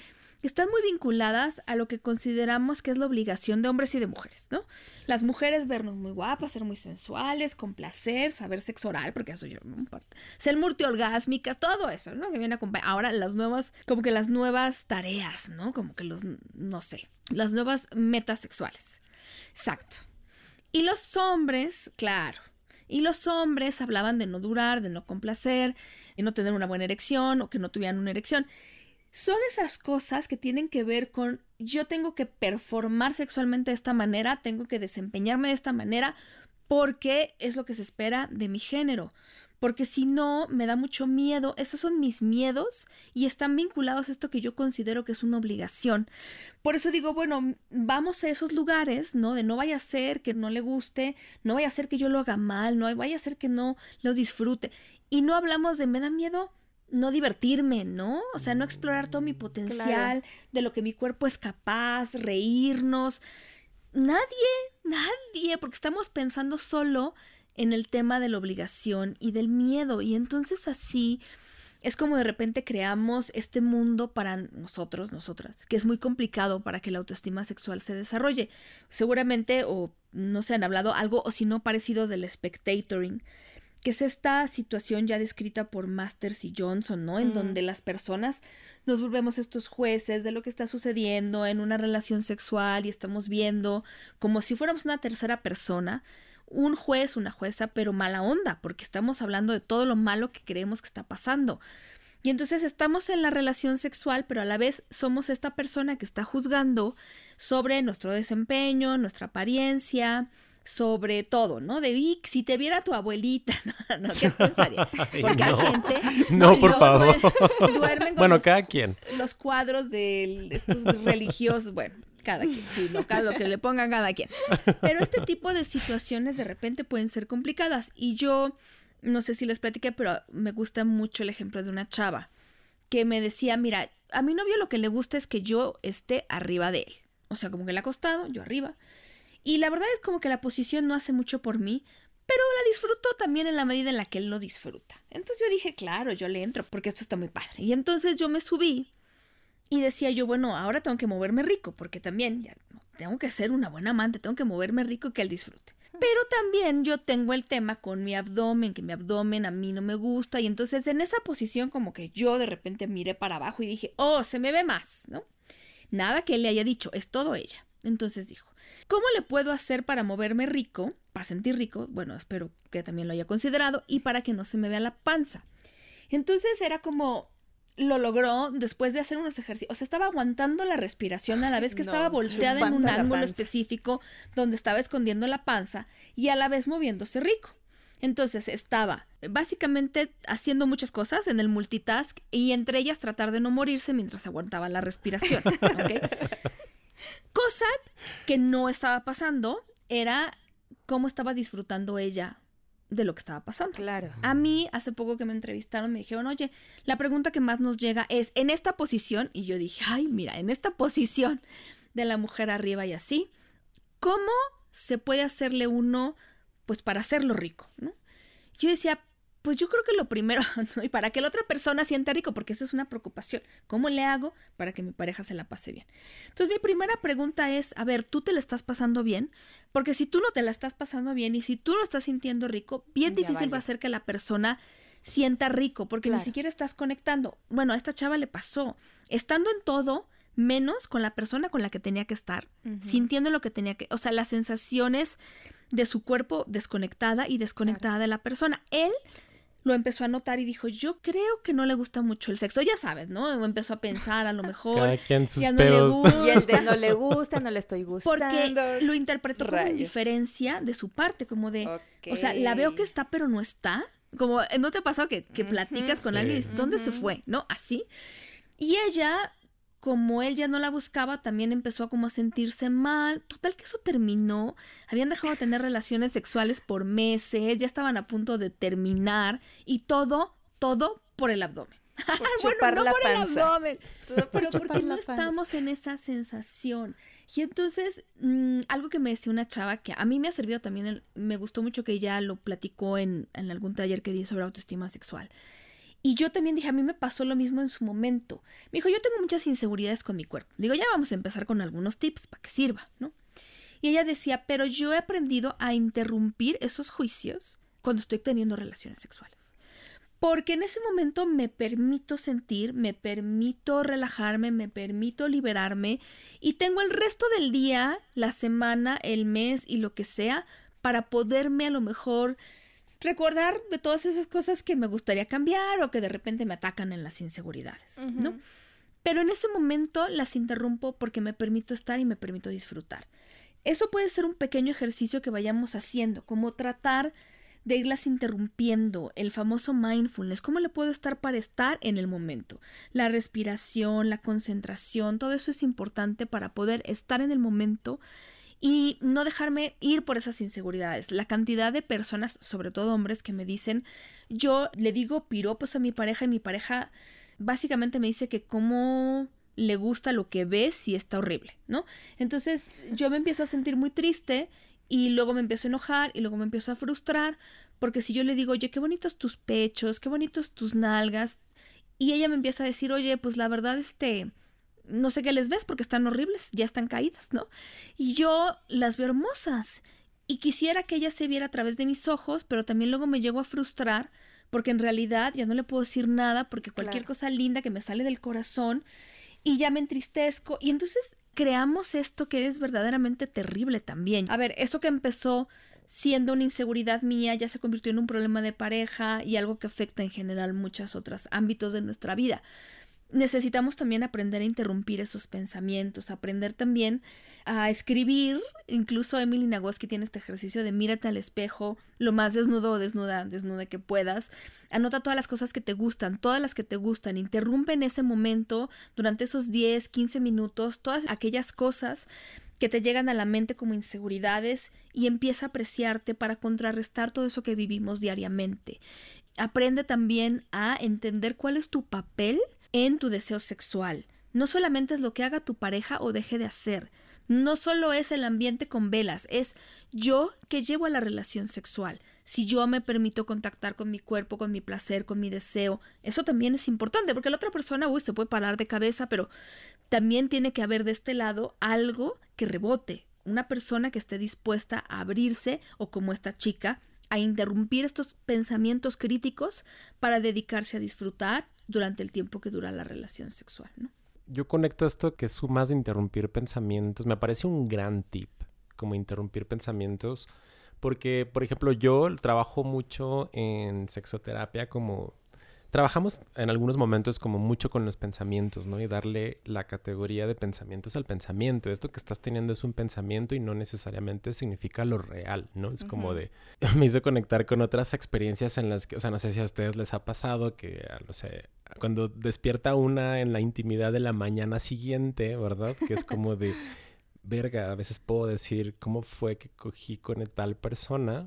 están muy vinculadas a lo que consideramos que es la obligación de hombres y de mujeres, ¿no? Las mujeres vernos muy guapas, ser muy sensuales, complacer, saber sexo oral, porque eso yo no importa. Ser multiorgásmicas, todo eso, ¿no? Que viene a Ahora las nuevas, como que las nuevas tareas, ¿no? Como que los, no sé, las nuevas metas sexuales. Exacto. Y los hombres, claro, y los hombres hablaban de no durar, de no complacer, de no tener una buena erección o que no tuvieran una erección. Son esas cosas que tienen que ver con yo tengo que performar sexualmente de esta manera, tengo que desempeñarme de esta manera porque es lo que se espera de mi género. Porque si no, me da mucho miedo. Esos son mis miedos y están vinculados a esto que yo considero que es una obligación. Por eso digo, bueno, vamos a esos lugares, ¿no? De no vaya a ser que no le guste, no vaya a ser que yo lo haga mal, no vaya a ser que no lo disfrute. Y no hablamos de me da miedo no divertirme, ¿no? O sea, no explorar todo mi potencial, de lo que mi cuerpo es capaz, reírnos. Nadie, nadie, porque estamos pensando solo en el tema de la obligación y del miedo. Y entonces así es como de repente creamos este mundo para nosotros, nosotras, que es muy complicado para que la autoestima sexual se desarrolle. Seguramente, o no se han hablado algo, o si no, parecido del spectatoring que es esta situación ya descrita por Masters y Johnson, ¿no? En mm. donde las personas nos volvemos estos jueces de lo que está sucediendo en una relación sexual y estamos viendo como si fuéramos una tercera persona, un juez, una jueza, pero mala onda, porque estamos hablando de todo lo malo que creemos que está pasando. Y entonces estamos en la relación sexual, pero a la vez somos esta persona que está juzgando sobre nuestro desempeño, nuestra apariencia, sobre todo, ¿no? De Vic, si te viera tu abuelita, no, ¿qué pensaría? Porque hay gente. No, por favor. Duermen, bueno, cada quien. Los cuadros de estos religiosos, bueno, cada quien, sí, lo, lo que le pongan cada quien. Pero este tipo de situaciones de repente pueden ser complicadas. Y yo, no sé si les platiqué, pero me gusta mucho el ejemplo de una chava que me decía, mira, a mi novio lo que le gusta es que yo esté arriba de él. O sea, como que le ha acostado, yo arriba. Y la verdad es como que la posición no hace mucho por mí, pero la disfruto también en la medida en la que él lo disfruta. Entonces yo dije, claro, yo le entro porque esto está muy padre. Y entonces yo me subí y decía yo, bueno, ahora tengo que moverme rico porque también ya tengo que ser una buena amante, tengo que moverme rico y que él disfrute. Pero también yo tengo el tema con mi abdomen, que mi abdomen a mí no me gusta. Y entonces en esa posición como que yo de repente miré para abajo y dije, oh, se me ve más, ¿no? Nada que él le haya dicho, es todo ella. Entonces dijo, ¿cómo le puedo hacer para moverme rico, para sentir rico? Bueno, espero que también lo haya considerado y para que no se me vea la panza. Entonces era como, lo logró después de hacer unos ejercicios. O sea, estaba aguantando la respiración a la vez que estaba volteada en un ángulo específico donde estaba escondiendo la panza y a la vez moviéndose rico. Entonces estaba básicamente haciendo muchas cosas en el multitask y entre ellas tratar de no morirse mientras aguantaba la respiración. Cosa que no estaba pasando era cómo estaba disfrutando ella de lo que estaba pasando. Claro. A mí, hace poco que me entrevistaron, me dijeron, oye, la pregunta que más nos llega es, en esta posición, y yo dije, ay, mira, en esta posición de la mujer arriba y así, ¿cómo se puede hacerle uno, pues, para hacerlo rico? ¿no? Yo decía, pues yo creo que lo primero, y para que la otra persona sienta rico, porque eso es una preocupación, ¿cómo le hago para que mi pareja se la pase bien? Entonces mi primera pregunta es, a ver, ¿tú te la estás pasando bien? Porque si tú no te la estás pasando bien y si tú no estás sintiendo rico, bien difícil va a ser que la persona sienta rico, porque ni siquiera estás conectando. Bueno, a esta chava le pasó, estando en todo, menos con la persona con la que tenía que estar, sintiendo lo que tenía que, o sea, las sensaciones de su cuerpo desconectada y desconectada de la persona. Él lo empezó a notar y dijo, yo creo que no le gusta mucho el sexo. Ya sabes, ¿no? Empezó a pensar, a lo mejor ya no le gusta. Y el de no le gusta, no le estoy gustando. Porque lo interpretó como diferencia de su parte, como de, o sea, la veo que está pero no está. Como, ¿no te ha pasado que, que platicas con alguien y dices, ¿dónde se fue? ¿No? Así. Y ella como él ya no la buscaba, también empezó a como a sentirse mal. Total que eso terminó. Habían dejado de tener relaciones sexuales por meses, ya estaban a punto de terminar y todo, todo por el abdomen. bueno, no por el abdomen, pero porque no estamos en esa sensación. Y entonces, mm, algo que me decía una chava que a mí me ha servido también, me gustó mucho que ella lo platicó en, en algún taller que di sobre autoestima sexual. Y yo también dije, a mí me pasó lo mismo en su momento. Me dijo, yo tengo muchas inseguridades con mi cuerpo. Digo, ya vamos a empezar con algunos tips para que sirva, ¿no? Y ella decía, pero yo he aprendido a interrumpir esos juicios cuando estoy teniendo relaciones sexuales. Porque en ese momento me permito sentir, me permito relajarme, me permito liberarme y tengo el resto del día, la semana, el mes y lo que sea para poderme a lo mejor recordar de todas esas cosas que me gustaría cambiar o que de repente me atacan en las inseguridades, ¿no? Pero en ese momento las interrumpo porque me permito estar y me permito disfrutar. Eso puede ser un pequeño ejercicio que vayamos haciendo, como tratar de irlas interrumpiendo, el famoso mindfulness, cómo le puedo estar para estar en el momento. La respiración, la concentración, todo eso es importante para poder estar en el momento y no dejarme ir por esas inseguridades. La cantidad de personas, sobre todo hombres, que me dicen, yo le digo piropos a mi pareja y mi pareja básicamente me dice que cómo le gusta lo que ve si está horrible, ¿no? Entonces yo me empiezo a sentir muy triste y luego me empiezo a enojar y luego me empiezo a frustrar porque si yo le digo, oye, qué bonitos tus pechos, qué bonitos tus nalgas, y ella me empieza a decir, oye, pues la verdad, este, no sé qué les ves porque están horribles, ya están caídas, ¿no? Y yo las veo hermosas y quisiera que ella se viera a través de mis ojos, pero también luego me llego a frustrar porque en realidad ya no le puedo decir nada porque cualquier cosa linda que me sale del corazón y ya me entristezco y entonces creamos esto que es verdaderamente terrible también. A ver, eso que empezó siendo una inseguridad mía ya se convirtió en un problema de pareja y algo que afecta en general muchos otros ámbitos de nuestra vida necesitamos también aprender a interrumpir esos pensamientos, aprender también a escribir. Incluso Emily Nagoski tiene este ejercicio de mírate al espejo lo más desnudo o desnuda, desnuda que puedas. Anota todas las cosas que te gustan, todas las que te gustan. Interrumpe en ese momento, durante esos 10, 15 minutos, todas aquellas cosas que te llegan a la mente como inseguridades y empieza a apreciarte para contrarrestar todo eso que vivimos diariamente. Aprende también a entender cuál es tu papel en tu deseo sexual. No solamente es lo que haga tu pareja o deje de hacer. No solo es el ambiente con velas, es yo que llevo a la relación sexual. Si yo me permito contactar con mi cuerpo, con mi placer, con mi deseo, eso también es importante, porque la otra persona, uy, se puede parar de cabeza, pero también tiene que haber de este lado algo que rebote. una persona que esté dispuesta a abrirse o como esta chica, a interrumpir estos pensamientos críticos para dedicarse a disfrutar durante el tiempo que dura la relación sexual, ¿no? Yo conecto esto que sumas de interrumpir pensamientos, me parece un gran tip, como interrumpir pensamientos, porque, por ejemplo, yo trabajo mucho en sexoterapia como trabajamos en algunos momentos como mucho con los pensamientos, ¿no? Y darle la categoría de pensamientos al pensamiento. Esto que estás teniendo es un pensamiento y no necesariamente significa lo real, ¿no? Es como de... Me hizo conectar con otras experiencias en las que, o sea, no sé si a ustedes les ha pasado que, no sé, cuando despierta una en la intimidad de la mañana siguiente, ¿verdad? Que es como de... Verga, a veces puedo decir cómo fue que cogí con tal persona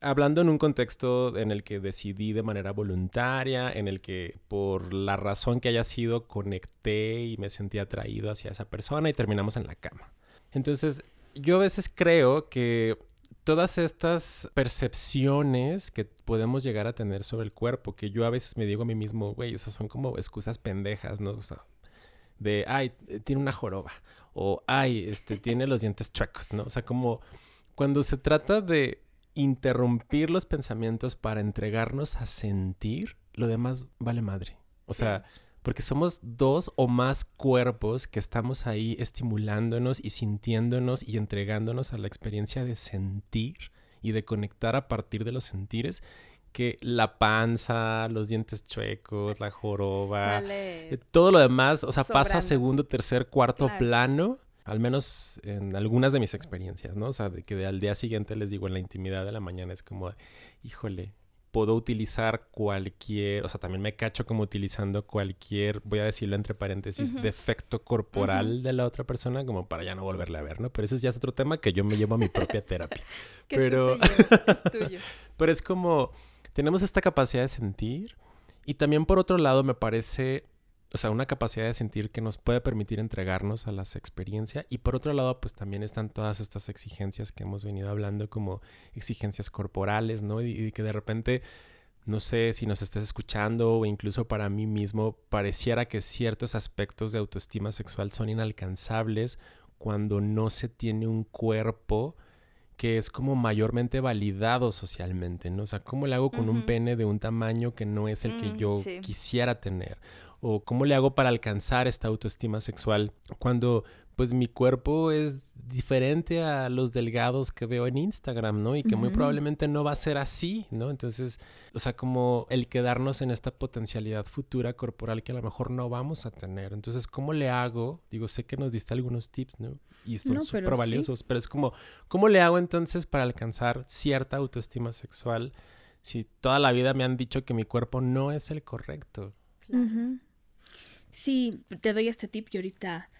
hablando en un contexto en el que decidí de manera voluntaria, en el que por la razón que haya sido conecté y me sentí atraído hacia esa persona y terminamos en la cama. Entonces, yo a veces creo que todas estas percepciones que podemos llegar a tener sobre el cuerpo, que yo a veces me digo a mí mismo, güey, sea, son como excusas pendejas, ¿no? O sea, de, ay, tiene una joroba, o ay, este, tiene los dientes chuecos, ¿no? O sea, como cuando se trata de interrumpir los pensamientos para entregarnos a sentir, lo demás vale madre. O sea, porque somos dos o más cuerpos que estamos ahí estimulándonos y sintiéndonos y entregándonos a la experiencia de sentir y de conectar a partir de los sentires que la panza, los dientes chuecos, la joroba, eh, todo lo demás, o sea, pasa a segundo, tercer, cuarto plano al menos en algunas de mis experiencias, ¿no? O sea, de que al día siguiente les digo en la intimidad de la mañana es como, híjole, puedo utilizar cualquier, o sea, también me cacho como utilizando cualquier, voy a decirlo entre paréntesis, defecto corporal de la otra persona como para ya no volverle a ver, ¿no? Pero ese ya es otro tema que yo me llevo a mi propia terapia. Pero es tuyo. Pero es como tenemos esta capacidad de sentir y también por otro lado me parece o sea, una capacidad de sentir que nos puede permitir entregarnos a las experiencias. Y por otro lado, pues también están todas estas exigencias que hemos venido hablando, como exigencias corporales, ¿no? Y, que de repente, no sé si nos estés escuchando o incluso para mí mismo, pareciera que ciertos aspectos de autoestima sexual son inalcanzables cuando no se tiene un cuerpo que es como mayormente validado socialmente, ¿no? O sea, ¿cómo le hago con un pene de un tamaño que no es el que mm, yo quisiera tener? O cómo le hago para alcanzar esta autoestima sexual cuando pues mi cuerpo es diferente a los delgados que veo en Instagram, ¿no? Y que muy probablemente no va a ser así, ¿no? Entonces, o sea, como el quedarnos en esta potencialidad futura corporal que a lo mejor no vamos a tener. Entonces, ¿cómo le hago? Digo, sé que nos diste algunos tips, ¿no? Y son súper valiosos, pero es como, ¿cómo le hago entonces para alcanzar cierta autoestima sexual si toda la vida me han dicho que mi cuerpo no es el correcto? Sí, te doy este tip y ahorita.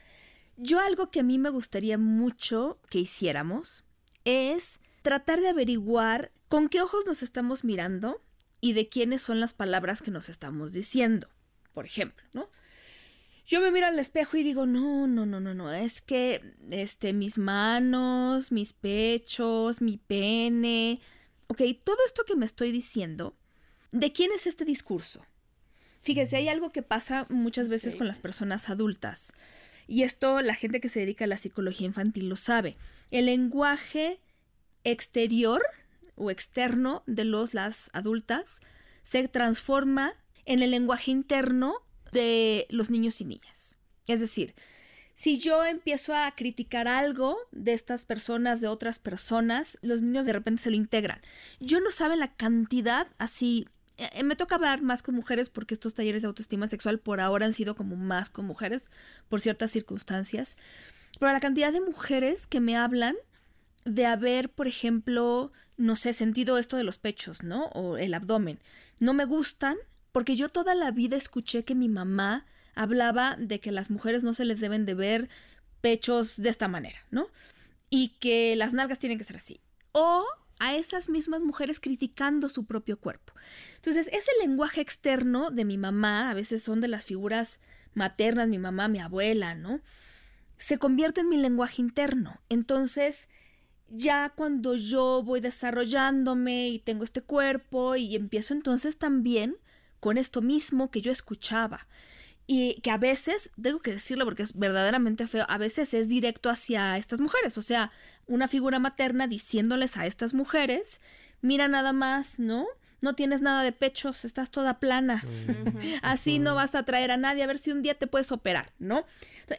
Yo algo que a mí me gustaría mucho que hiciéramos es tratar de averiguar con qué ojos nos estamos mirando y de quiénes son las palabras que nos estamos diciendo. Por ejemplo, ¿no? Yo me miro al espejo y digo, no, no, no, no, no, es que este, mis manos, mis pechos, mi pene, ok, todo esto que me estoy diciendo, ¿de quién es este discurso? Fíjense, hay algo que pasa muchas veces con las personas adultas. Y esto la gente que se dedica a la psicología infantil lo sabe. El lenguaje exterior o externo de los las adultas se transforma en el lenguaje interno de los niños y niñas. Es decir, si yo empiezo a criticar algo de estas personas, de otras personas, los niños de repente se lo integran. Yo no saben la cantidad así eh, me toca hablar más con mujeres porque estos talleres de autoestima sexual por ahora han sido como más con mujeres por ciertas circunstancias. Pero la cantidad de mujeres que me hablan de haber, por ejemplo, no sé, sentido esto de los pechos, ¿no? O el abdomen. No me gustan porque yo toda la vida escuché que mi mamá hablaba de que las mujeres no se les deben de ver pechos de esta manera, ¿no? Y que las nalgas tienen que ser así. O a esas mismas mujeres criticando su propio cuerpo. Entonces, ese lenguaje externo de mi mamá, a veces son de las figuras maternas, mi mamá, mi abuela, ¿no? Se convierte en mi lenguaje interno. Entonces, ya cuando yo voy desarrollándome y tengo este cuerpo y empiezo entonces también con esto mismo que yo escuchaba. Y que a veces, tengo que decirlo porque es verdaderamente feo, a veces es directo hacia estas mujeres, o sea, una figura materna diciéndoles a estas mujeres, mira nada más, ¿no? No tienes nada de pechos, estás toda plana. Así no vas a traer a nadie, a ver si un día te puedes operar, ¿no?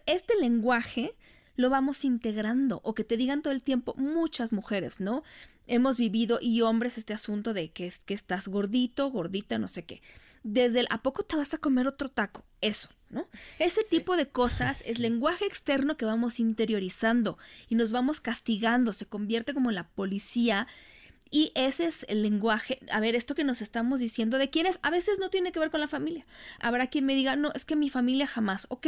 este lenguaje lo vamos integrando o que te digan todo el tiempo muchas mujeres, ¿no? Hemos vivido y hombres este asunto de que, es, que estás gordito, gordita, no sé qué. Desde el ¿a poco te vas a comer otro taco? Eso, ¿no? Ese tipo de cosas es lenguaje externo que vamos interiorizando y nos vamos castigando, se convierte como la policía y ese es el lenguaje, a ver, esto que nos estamos diciendo de quiénes, a veces no tiene que ver con la familia. Habrá quien me diga, no, es que mi familia jamás, ok,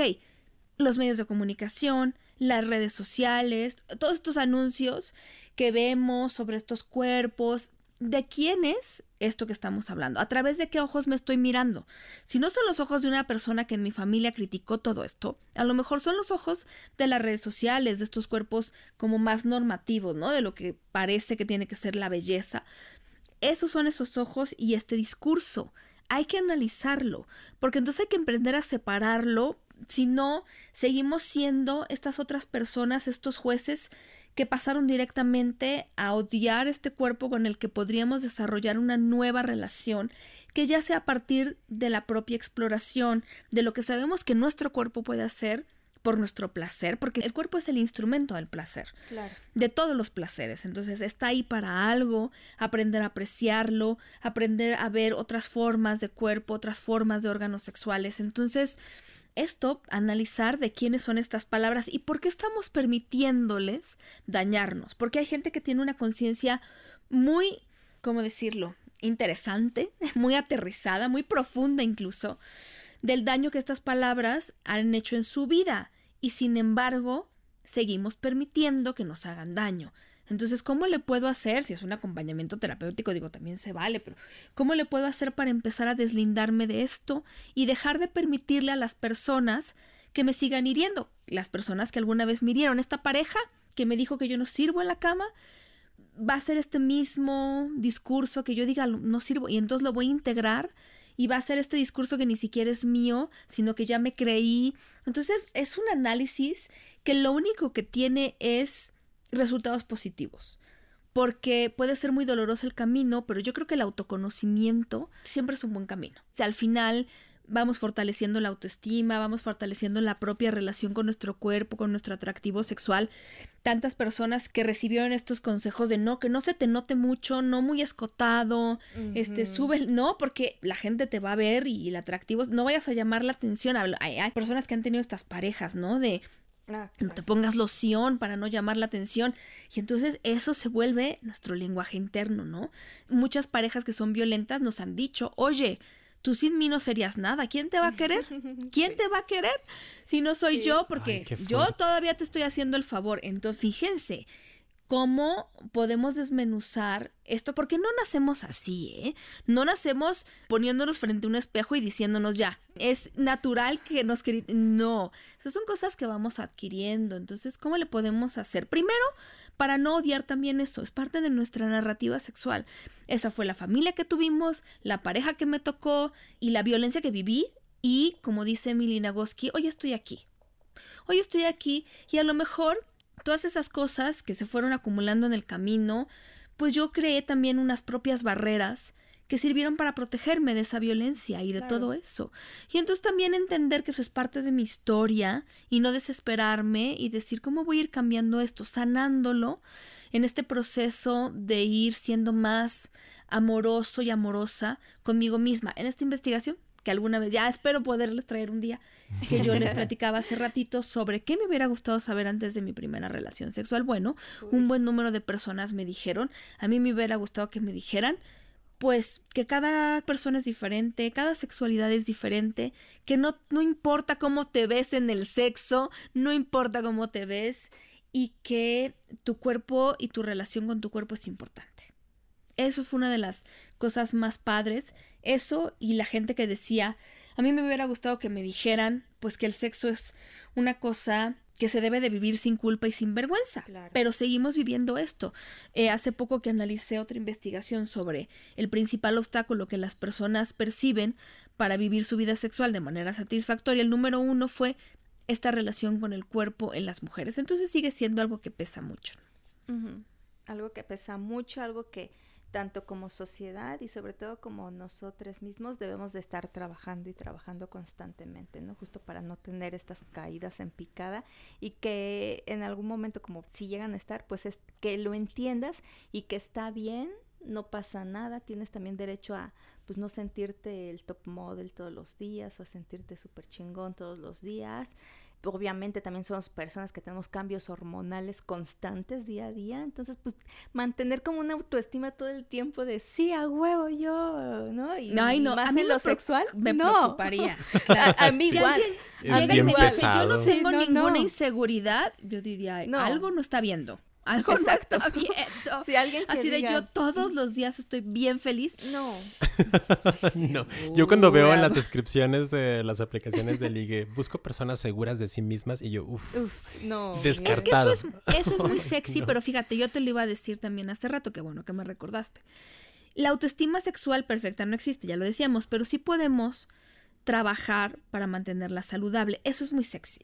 los medios de comunicación, las redes sociales, todos estos anuncios que vemos sobre estos cuerpos. ¿De quién es esto que estamos hablando? ¿A través de qué ojos me estoy mirando? Si no son los ojos de una persona que en mi familia criticó todo esto, a lo mejor son los ojos de las redes sociales, de estos cuerpos como más normativos, ¿no? De lo que parece que tiene que ser la belleza. Esos son esos ojos y este discurso. Hay que analizarlo, porque entonces hay que emprender a separarlo si no, seguimos siendo estas otras personas, estos jueces que pasaron directamente a odiar este cuerpo con el que podríamos desarrollar una nueva relación, que ya sea a partir de la propia exploración, de lo que sabemos que nuestro cuerpo puede hacer por nuestro placer, porque el cuerpo es el instrumento del placer, de todos los placeres. Entonces está ahí para algo, aprender a apreciarlo, aprender a ver otras formas de cuerpo, otras formas de órganos sexuales. Entonces, esto, analizar de quiénes son estas palabras y por qué estamos permitiéndoles dañarnos. Porque hay gente que tiene una conciencia muy, ¿cómo decirlo? Interesante, muy aterrizada, muy profunda incluso, del daño que estas palabras han hecho en su vida. Y sin embargo, seguimos permitiendo que nos hagan daño. Entonces, ¿cómo le puedo hacer? Si es un acompañamiento terapéutico, digo, también se vale, pero ¿cómo le puedo hacer para empezar a deslindarme de esto y dejar de permitirle a las personas que me sigan hiriendo? Las personas que alguna vez me hirieron, esta pareja que me dijo que yo no sirvo en la cama, va a ser este mismo discurso que yo diga no sirvo y entonces lo voy a integrar y va a ser este discurso que ni siquiera es mío, sino que ya me creí. Entonces es un análisis que lo único que tiene es resultados positivos. Porque puede ser muy doloroso el camino, pero yo creo que el autoconocimiento siempre es un buen camino. O sea, al final vamos fortaleciendo la autoestima, vamos fortaleciendo la propia relación con nuestro cuerpo, con nuestro atractivo sexual. Tantas personas que recibieron estos consejos de no, que no se te note mucho, no muy escotado, este, sube, no, porque la gente te va a ver y el atractivo, no vayas a llamar la atención. Hay, hay personas que han tenido estas parejas, ¿no? De Ah, no te pongas loción para no llamar la atención. Y entonces eso se vuelve nuestro lenguaje interno, ¿no? Muchas parejas que son violentas nos han dicho, oye, tú sin mí no serías nada. ¿Quién te va a querer? ¿Quién te va a querer si no soy yo? Porque yo todavía te estoy haciendo el favor. Entonces, fíjense, cómo podemos desmenuzar esto, porque no nacemos así, ¿eh? No nacemos poniéndonos frente a un espejo y diciéndonos ya, es natural que nos... No, esas son cosas que vamos adquiriendo, entonces, ¿cómo le podemos hacer? Primero, para no odiar también eso, es parte de nuestra narrativa sexual. Esa fue la familia que tuvimos, la pareja que me tocó y la violencia que viví y, como dice Milina Goski, hoy estoy aquí. Hoy estoy aquí y a lo mejor todas esas cosas que se fueron acumulando en el camino, pues yo creé también unas propias barreras que sirvieron para protegerme de esa violencia y de todo eso. Y entonces también entender que eso es parte de mi historia y no desesperarme y decir cómo voy a ir cambiando esto, sanándolo en este proceso de ir siendo más amoroso y amorosa conmigo misma. En esta investigación que alguna vez, ya espero poderles traer un día, que yo les platicaba hace ratito sobre qué me hubiera gustado saber antes de mi primera relación sexual. Bueno, un buen número de personas me dijeron, a mí me hubiera gustado que me dijeran, pues que cada persona es diferente, cada sexualidad es diferente, que no, no importa cómo te ves en el sexo, no importa cómo te ves y que tu cuerpo y tu relación con tu cuerpo es importante. Eso fue una de las cosas más padres. Eso y la gente que decía, a mí me hubiera gustado que me dijeran, pues que el sexo es una cosa que se debe de vivir sin culpa y sin vergüenza. Pero seguimos viviendo esto. Eh, hace poco que analicé otra investigación sobre el principal obstáculo que las personas perciben para vivir su vida sexual de manera satisfactoria, el número uno fue esta relación con el cuerpo en las mujeres. Entonces sigue siendo algo que pesa mucho. Algo que pesa mucho, algo que tanto como sociedad y sobre todo como nosotros mismos debemos de estar trabajando y trabajando constantemente, ¿no? Justo para no tener estas caídas en picada y que en algún momento como si llegan a estar, pues es que lo entiendas y que está bien, no pasa nada, tienes también derecho a pues no sentirte el top model todos los días o a sentirte súper chingón todos los días obviamente también somos personas que tenemos cambios hormonales constantes día a día, entonces pues mantener como una autoestima todo el tiempo de sí, a huevo yo, ¿no? Y, no, más en lo sexual, me no. preocuparía. a, mí igual. yo no tengo ninguna inseguridad, yo diría, algo no está viendo algo Exacto. no está viendo. Si alguien Así de yo todos los días estoy bien feliz. No. no. Yo cuando veo en las descripciones de las aplicaciones de ligue, busco personas seguras de sí mismas y yo, uff, no. Descartado. Es que eso es, eso es muy sexy, pero fíjate, yo te lo iba a decir también hace rato, que bueno que me recordaste. La autoestima sexual perfecta no existe, ya lo decíamos, pero sí podemos trabajar para mantenerla saludable. Eso es muy sexy.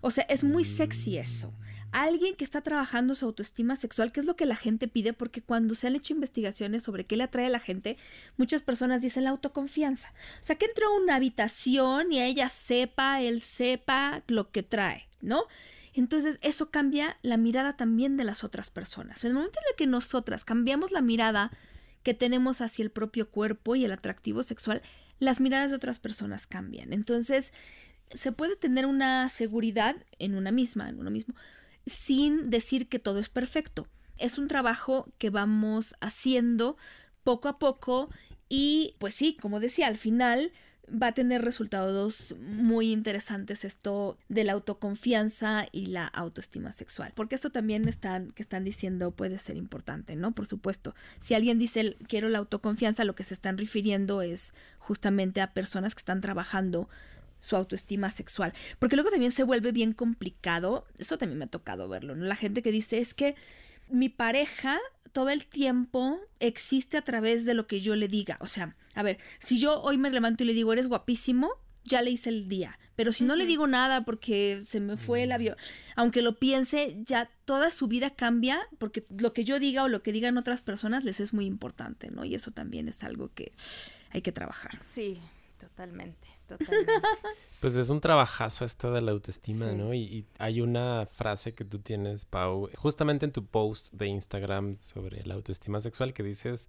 O sea, es muy sexy eso. Alguien que está trabajando su autoestima sexual, que es lo que la gente pide, porque cuando se han hecho investigaciones sobre qué le atrae a la gente, muchas personas dicen la autoconfianza. O sea, que entró a una habitación y ella sepa, él sepa lo que trae, ¿no? Entonces eso cambia la mirada también de las otras personas. En el momento en el que nosotras cambiamos la mirada que tenemos hacia el propio cuerpo y el atractivo sexual, las miradas de otras personas cambian. Entonces, se puede tener una seguridad en una misma, en uno mismo, sin decir que todo es perfecto. Es un trabajo que vamos haciendo poco a poco y pues sí, como decía, al final va a tener resultados muy interesantes esto de la autoconfianza y la autoestima sexual, porque esto también están que están diciendo puede ser importante, ¿no? Por supuesto, si alguien dice quiero la autoconfianza, lo que se están refiriendo es justamente a personas que están trabajando su autoestima sexual. Porque luego también se vuelve bien complicado, eso también me ha tocado verlo, ¿no? La gente que dice es que mi pareja todo el tiempo existe a través de lo que yo le diga. O sea, a ver, si yo hoy me levanto y le digo, eres guapísimo, ya le hice el día. Pero si no le digo nada porque se me fue el avión, aunque lo piense, ya toda su vida cambia porque lo que yo diga o lo que digan otras personas les es muy importante, ¿no? Y eso también es algo que hay que trabajar. Sí, totalmente. Pues es un trabajazo esto de la autoestima, ¿no? Y, hay una frase que tú tienes, Pau, justamente en tu post de Instagram sobre la autoestima sexual que dices,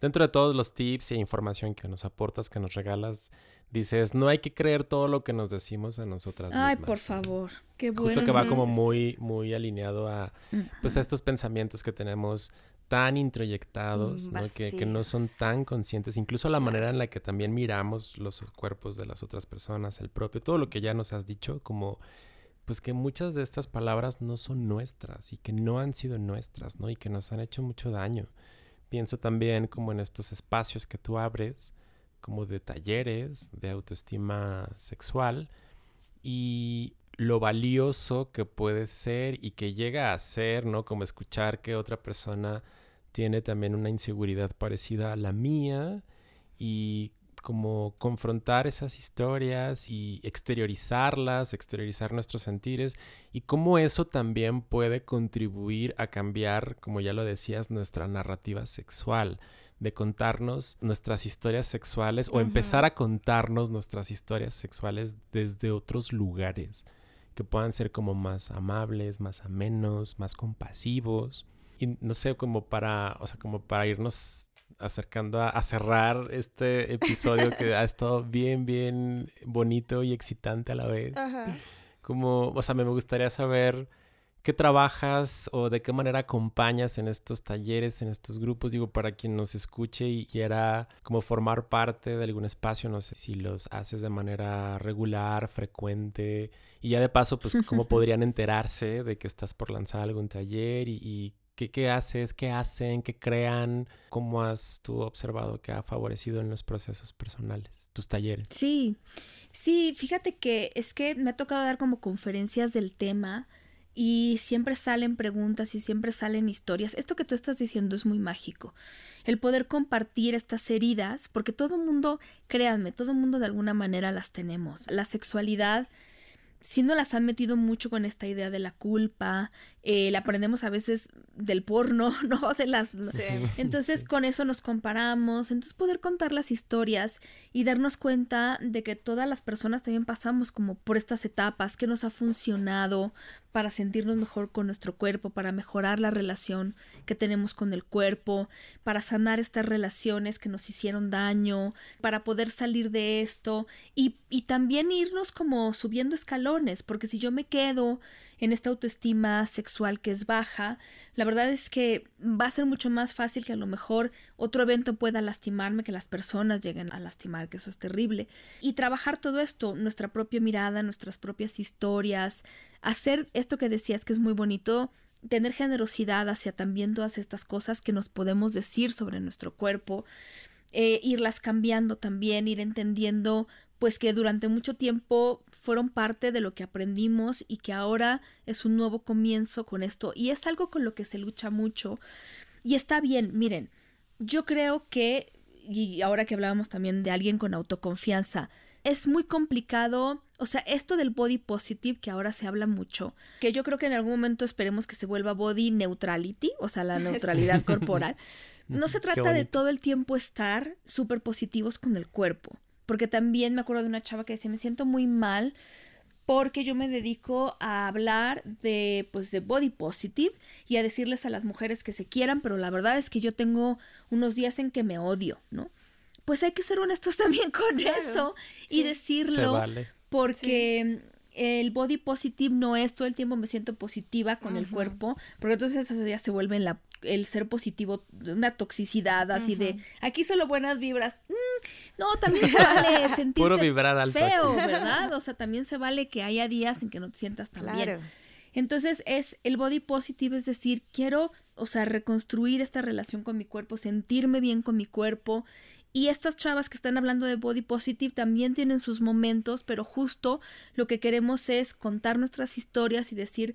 dentro de todos los tips e información que nos aportas, que nos regalas, dices, no hay que creer todo lo que nos decimos a nosotras Ay, por favor, qué bueno. Justo que va como muy, muy alineado a, pues, a estos pensamientos que tenemos tan introyectados, ¿no? Que, que, no son tan conscientes, incluso la manera en la que también miramos los cuerpos de las otras personas, el propio, todo lo que ya nos has dicho, como pues que muchas de estas palabras no son nuestras y que no han sido nuestras, ¿no? Y que nos han hecho mucho daño. Pienso también como en estos espacios que tú abres, como de talleres de autoestima sexual y lo valioso que puede ser y que llega a ser, ¿no? Como escuchar que otra persona tiene también una inseguridad parecida a la mía y como confrontar esas historias y exteriorizarlas, exteriorizar nuestros sentires y cómo eso también puede contribuir a cambiar, como ya lo decías, nuestra narrativa sexual, de contarnos nuestras historias sexuales o empezar a contarnos nuestras historias sexuales desde otros lugares que puedan ser como más amables, más amenos, más compasivos y no sé, como para, o sea, como para irnos acercando a, cerrar este episodio que ha estado bien, bien bonito y excitante a la vez. Como, o sea, me gustaría saber qué trabajas o de qué manera acompañas en estos talleres, en estos grupos, digo, para quien nos escuche y quiera como formar parte de algún espacio, no sé si los haces de manera regular, frecuente, y ya de paso, pues, cómo podrían enterarse de que estás por lanzar algún taller y ¿Qué, ¿Qué, haces? ¿Qué hacen? ¿Qué crean? ¿Cómo has tú observado que ha favorecido en los procesos personales, tus talleres? Sí, sí, fíjate que es que me ha tocado dar como conferencias del tema y siempre salen preguntas y siempre salen historias. Esto que tú estás diciendo es muy mágico. El poder compartir estas heridas, porque todo mundo, créanme, todo mundo de alguna manera las tenemos. La sexualidad si no las han metido mucho con esta idea de la culpa, eh, la aprendemos a veces del porno, ¿no? De las... Entonces con eso nos comparamos, entonces poder contar las historias y darnos cuenta de que todas las personas también pasamos como por estas etapas, que nos ha funcionado para sentirnos mejor con nuestro cuerpo, para mejorar la relación que tenemos con el cuerpo, para sanar estas relaciones que nos hicieron daño, para poder salir de esto y, y también irnos como subiendo escalones, porque si yo me quedo en esta autoestima sexual que es baja, la verdad es que va a ser mucho más fácil que a lo mejor otro evento pueda lastimarme, que las personas lleguen a lastimar, que eso es terrible. Y trabajar todo esto, nuestra propia mirada, nuestras propias historias, hacer esto que decías que es muy bonito, tener generosidad hacia también todas estas cosas que nos podemos decir sobre nuestro cuerpo, eh, irlas cambiando también, ir entendiendo pues que durante mucho tiempo fueron parte de lo que aprendimos y que ahora es un nuevo comienzo con esto. Y es algo con lo que se lucha mucho. Y está bien, miren, yo creo que, y ahora que hablábamos también de alguien con autoconfianza, es muy complicado, o sea, esto del body positive que ahora se habla mucho, que yo creo que en algún momento esperemos que se vuelva body neutrality, o sea, la neutralidad corporal, no se trata de todo el tiempo estar súper positivos con el cuerpo porque también me acuerdo de una chava que decía, me siento muy mal porque yo me dedico a hablar de pues de body positive y a decirles a las mujeres que se quieran, pero la verdad es que yo tengo unos días en que me odio, ¿no? Pues hay que ser honestos también con eso y decirlo porque el body positive no es todo el tiempo me siento positiva con el cuerpo, porque entonces eso ya se vuelve en la, el ser positivo, una toxicidad así de aquí solo buenas vibras. Mm, no, también se vale sentirse Puro vibrar feo, ¿verdad? O sea, también se vale que haya días en que no te sientas tan bien. Entonces es el body positive, es decir, quiero, o sea, reconstruir esta relación con mi cuerpo, sentirme bien con mi cuerpo y estas chavas que están hablando de body positive también tienen sus momentos, pero justo lo que queremos es contar nuestras historias y decir,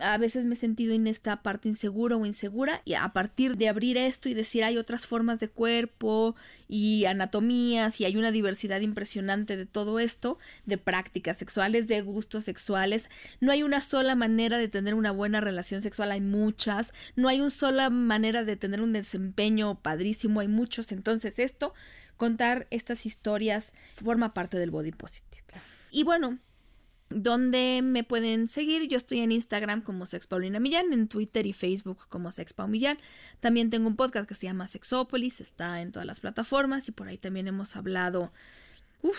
a veces me he sentido en esta parte insegura o insegura y a partir de abrir esto y decir hay otras formas de cuerpo y anatomías y hay una diversidad impresionante de todo esto, de prácticas sexuales, de gustos sexuales, no hay una sola manera de tener una buena relación sexual, hay muchas, no hay una sola manera de tener un desempeño padrísimo, hay muchos, entonces esto, contar estas historias forma parte del body positive. Y bueno, ¿Dónde me pueden seguir? Yo estoy en Instagram como Sex Paulina Millán, en Twitter y Facebook como Sex Millán. También tengo un podcast que se llama Sexópolis, está en todas las plataformas y por ahí también hemos hablado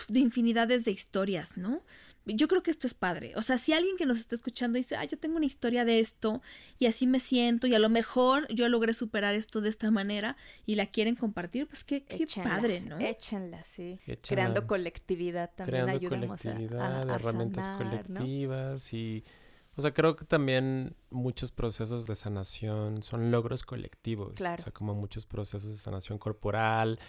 de infinidades de historias, ¿no? Yo creo que esto es padre. O sea, si alguien que nos está escuchando dice, ah, yo tengo una historia de esto y así me siento y a lo mejor yo logré superar esto de esta manera y la quieren compartir, pues qué, qué padre, ¿no? Échenla, sí. Creando colectividad también creando colectividad, herramientas colectivas y... O sea, creo que también muchos procesos de sanación son logros colectivos. Claro. O sea, como muchos procesos de sanación corporal,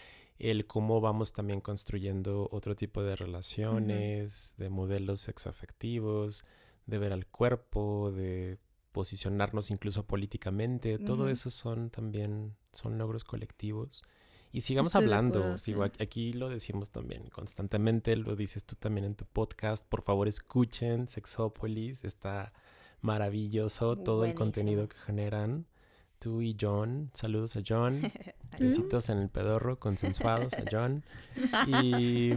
el cómo vamos también construyendo otro tipo de relaciones, de modelos sexoafectivos, de ver al cuerpo, de posicionarnos incluso políticamente, todo eso son también, son logros colectivos. Y sigamos hablando, digo, aquí lo decimos también constantemente, lo dices tú también en tu podcast, por favor escuchen Sexópolis, está maravilloso todo el contenido que generan tú y John. Saludos a John. Besitos en el pedorro, consensuados a John. Y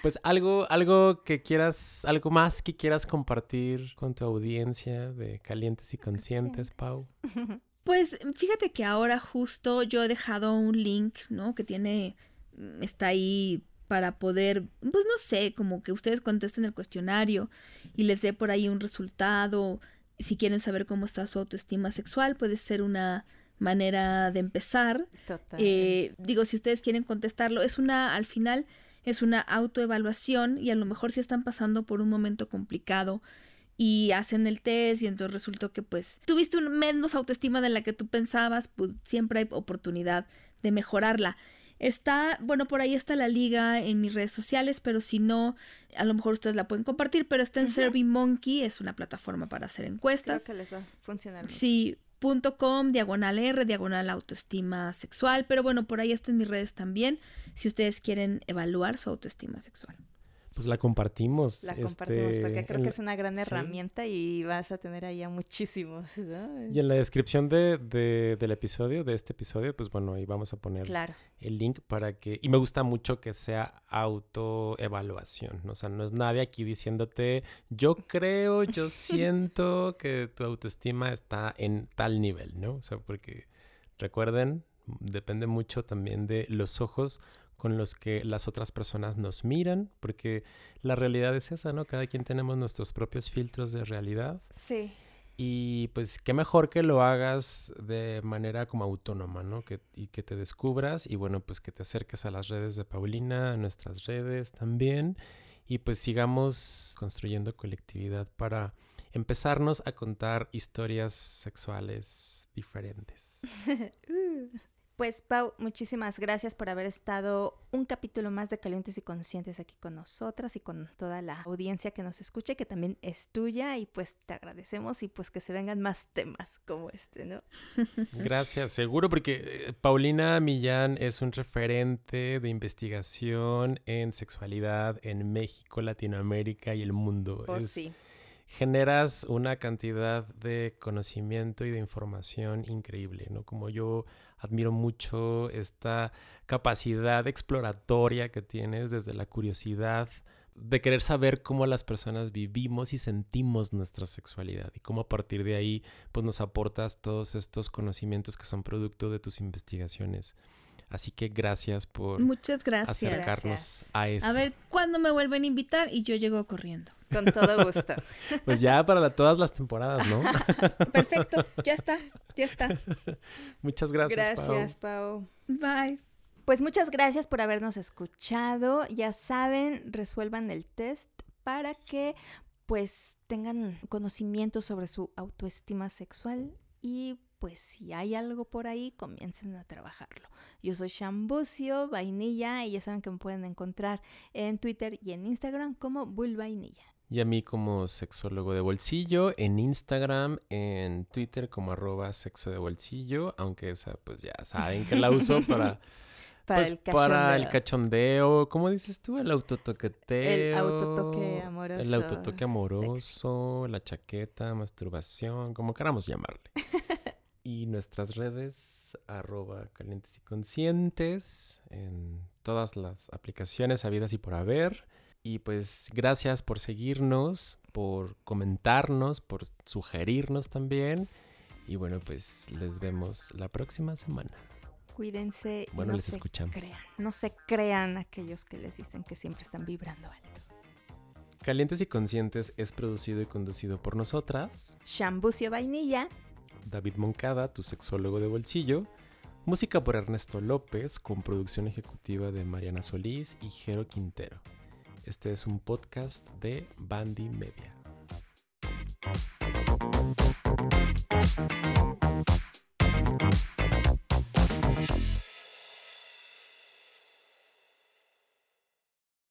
pues algo, algo que quieras, algo más que quieras compartir con tu audiencia de Calientes y Conscientes, Pau. Pues fíjate que ahora justo yo he dejado un link, ¿no? Que tiene, está ahí para poder, pues no sé, como que ustedes contesten el cuestionario y les dé por ahí un resultado si quieren saber cómo está su autoestima sexual, puede ser una manera de empezar. Eh, digo, si ustedes quieren contestarlo, es una, al final, es una autoevaluación y a lo mejor si están pasando por un momento complicado y hacen el test y entonces resultó que pues tuviste un menos autoestima de la que tú pensabas, pues siempre hay oportunidad de mejorarla. Está, bueno, por ahí está la liga en mis redes sociales, pero si no, a lo mejor ustedes la pueden compartir, pero está en uh Monkey, es una plataforma para hacer encuestas. Creo que les va a funcionar. Sí, .com, diagonal R, diagonal autoestima sexual, pero bueno, por ahí está en mis redes también, si ustedes quieren evaluar su autoestima sexual pues la compartimos. La compartimos porque este, creo que es una gran herramienta y vas a tener ahí a muchísimos. Y en la descripción de, del episodio, de este episodio, pues bueno, ahí vamos a poner el link para que... Y me gusta mucho que sea autoevaluación. O sea, no es nadie aquí diciéndote, yo creo, yo siento que tu autoestima está en tal nivel, ¿no? O sea, porque recuerden, depende mucho también de los ojos con los que las otras personas nos miran, porque la realidad es esa, ¿no? Cada quien tenemos nuestros propios filtros de realidad. Sí. Y pues qué mejor que lo hagas de manera como autónoma, ¿no? Que, y que te descubras y bueno, pues que te acerques a las redes de Paulina, a nuestras redes también. Y pues sigamos construyendo colectividad para empezarnos a contar historias sexuales diferentes. Uh. Pues Pau, muchísimas gracias por haber estado un capítulo más de Calientes y Conscientes aquí con nosotras y con toda la audiencia que nos escuche, que también es tuya y pues te agradecemos y pues que se vengan más temas como este, ¿no? Gracias, seguro porque eh, Paulina Millán es un referente de investigación en sexualidad en México, Latinoamérica y el mundo. Oh, sí generas una cantidad de conocimiento y de información increíble, ¿no? Como yo admiro mucho esta capacidad exploratoria que tienes desde la curiosidad de querer saber cómo las personas vivimos y sentimos nuestra sexualidad y cómo a partir de ahí pues nos aportas todos estos conocimientos que son producto de tus investigaciones. Así que gracias por Muchas gracias. acercarnos a eso. A ver cuándo me vuelven a invitar y yo llego corriendo. Con todo gusto. Pues ya para todas las temporadas, ¿no? Perfecto, ya está, ya está. Muchas gracias. Gracias, Pau. Bye. Pues muchas gracias por habernos escuchado. Ya saben, resuelvan el test para que pues tengan conocimiento sobre su autoestima sexual y pues si hay algo por ahí, comiencen a trabajarlo. Yo soy Shambucio Vainilla y ya saben que me pueden encontrar en Twitter y en Instagram como Bull Vainilla. Y a mí como sexólogo de bolsillo en Instagram, en Twitter como arroba sexo de bolsillo, aunque esa pues ya saben que la uso para... para, pues, el cachondeo. para el cachondeo. ¿Cómo dices tú? El autotoqueteo. El autotoque amoroso. El autotoque amoroso, la chaqueta, masturbación, como queramos llamarle. y nuestras redes, arroba calientes y conscientes, en todas las aplicaciones habidas y por haber. Y pues gracias por seguirnos, por comentarnos, por sugerirnos también. Y bueno, pues les vemos la próxima semana. Cuídense bueno, y no les se escuchamos. crean. No se crean aquellos que les dicen que siempre están vibrando alto. Calientes y Conscientes es producido y conducido por nosotras. Shambucio Vainilla. David Moncada, tu sexólogo de bolsillo. Música por Ernesto López, con producción ejecutiva de Mariana Solís y Jero Quintero. Este es un podcast de Bandy Media.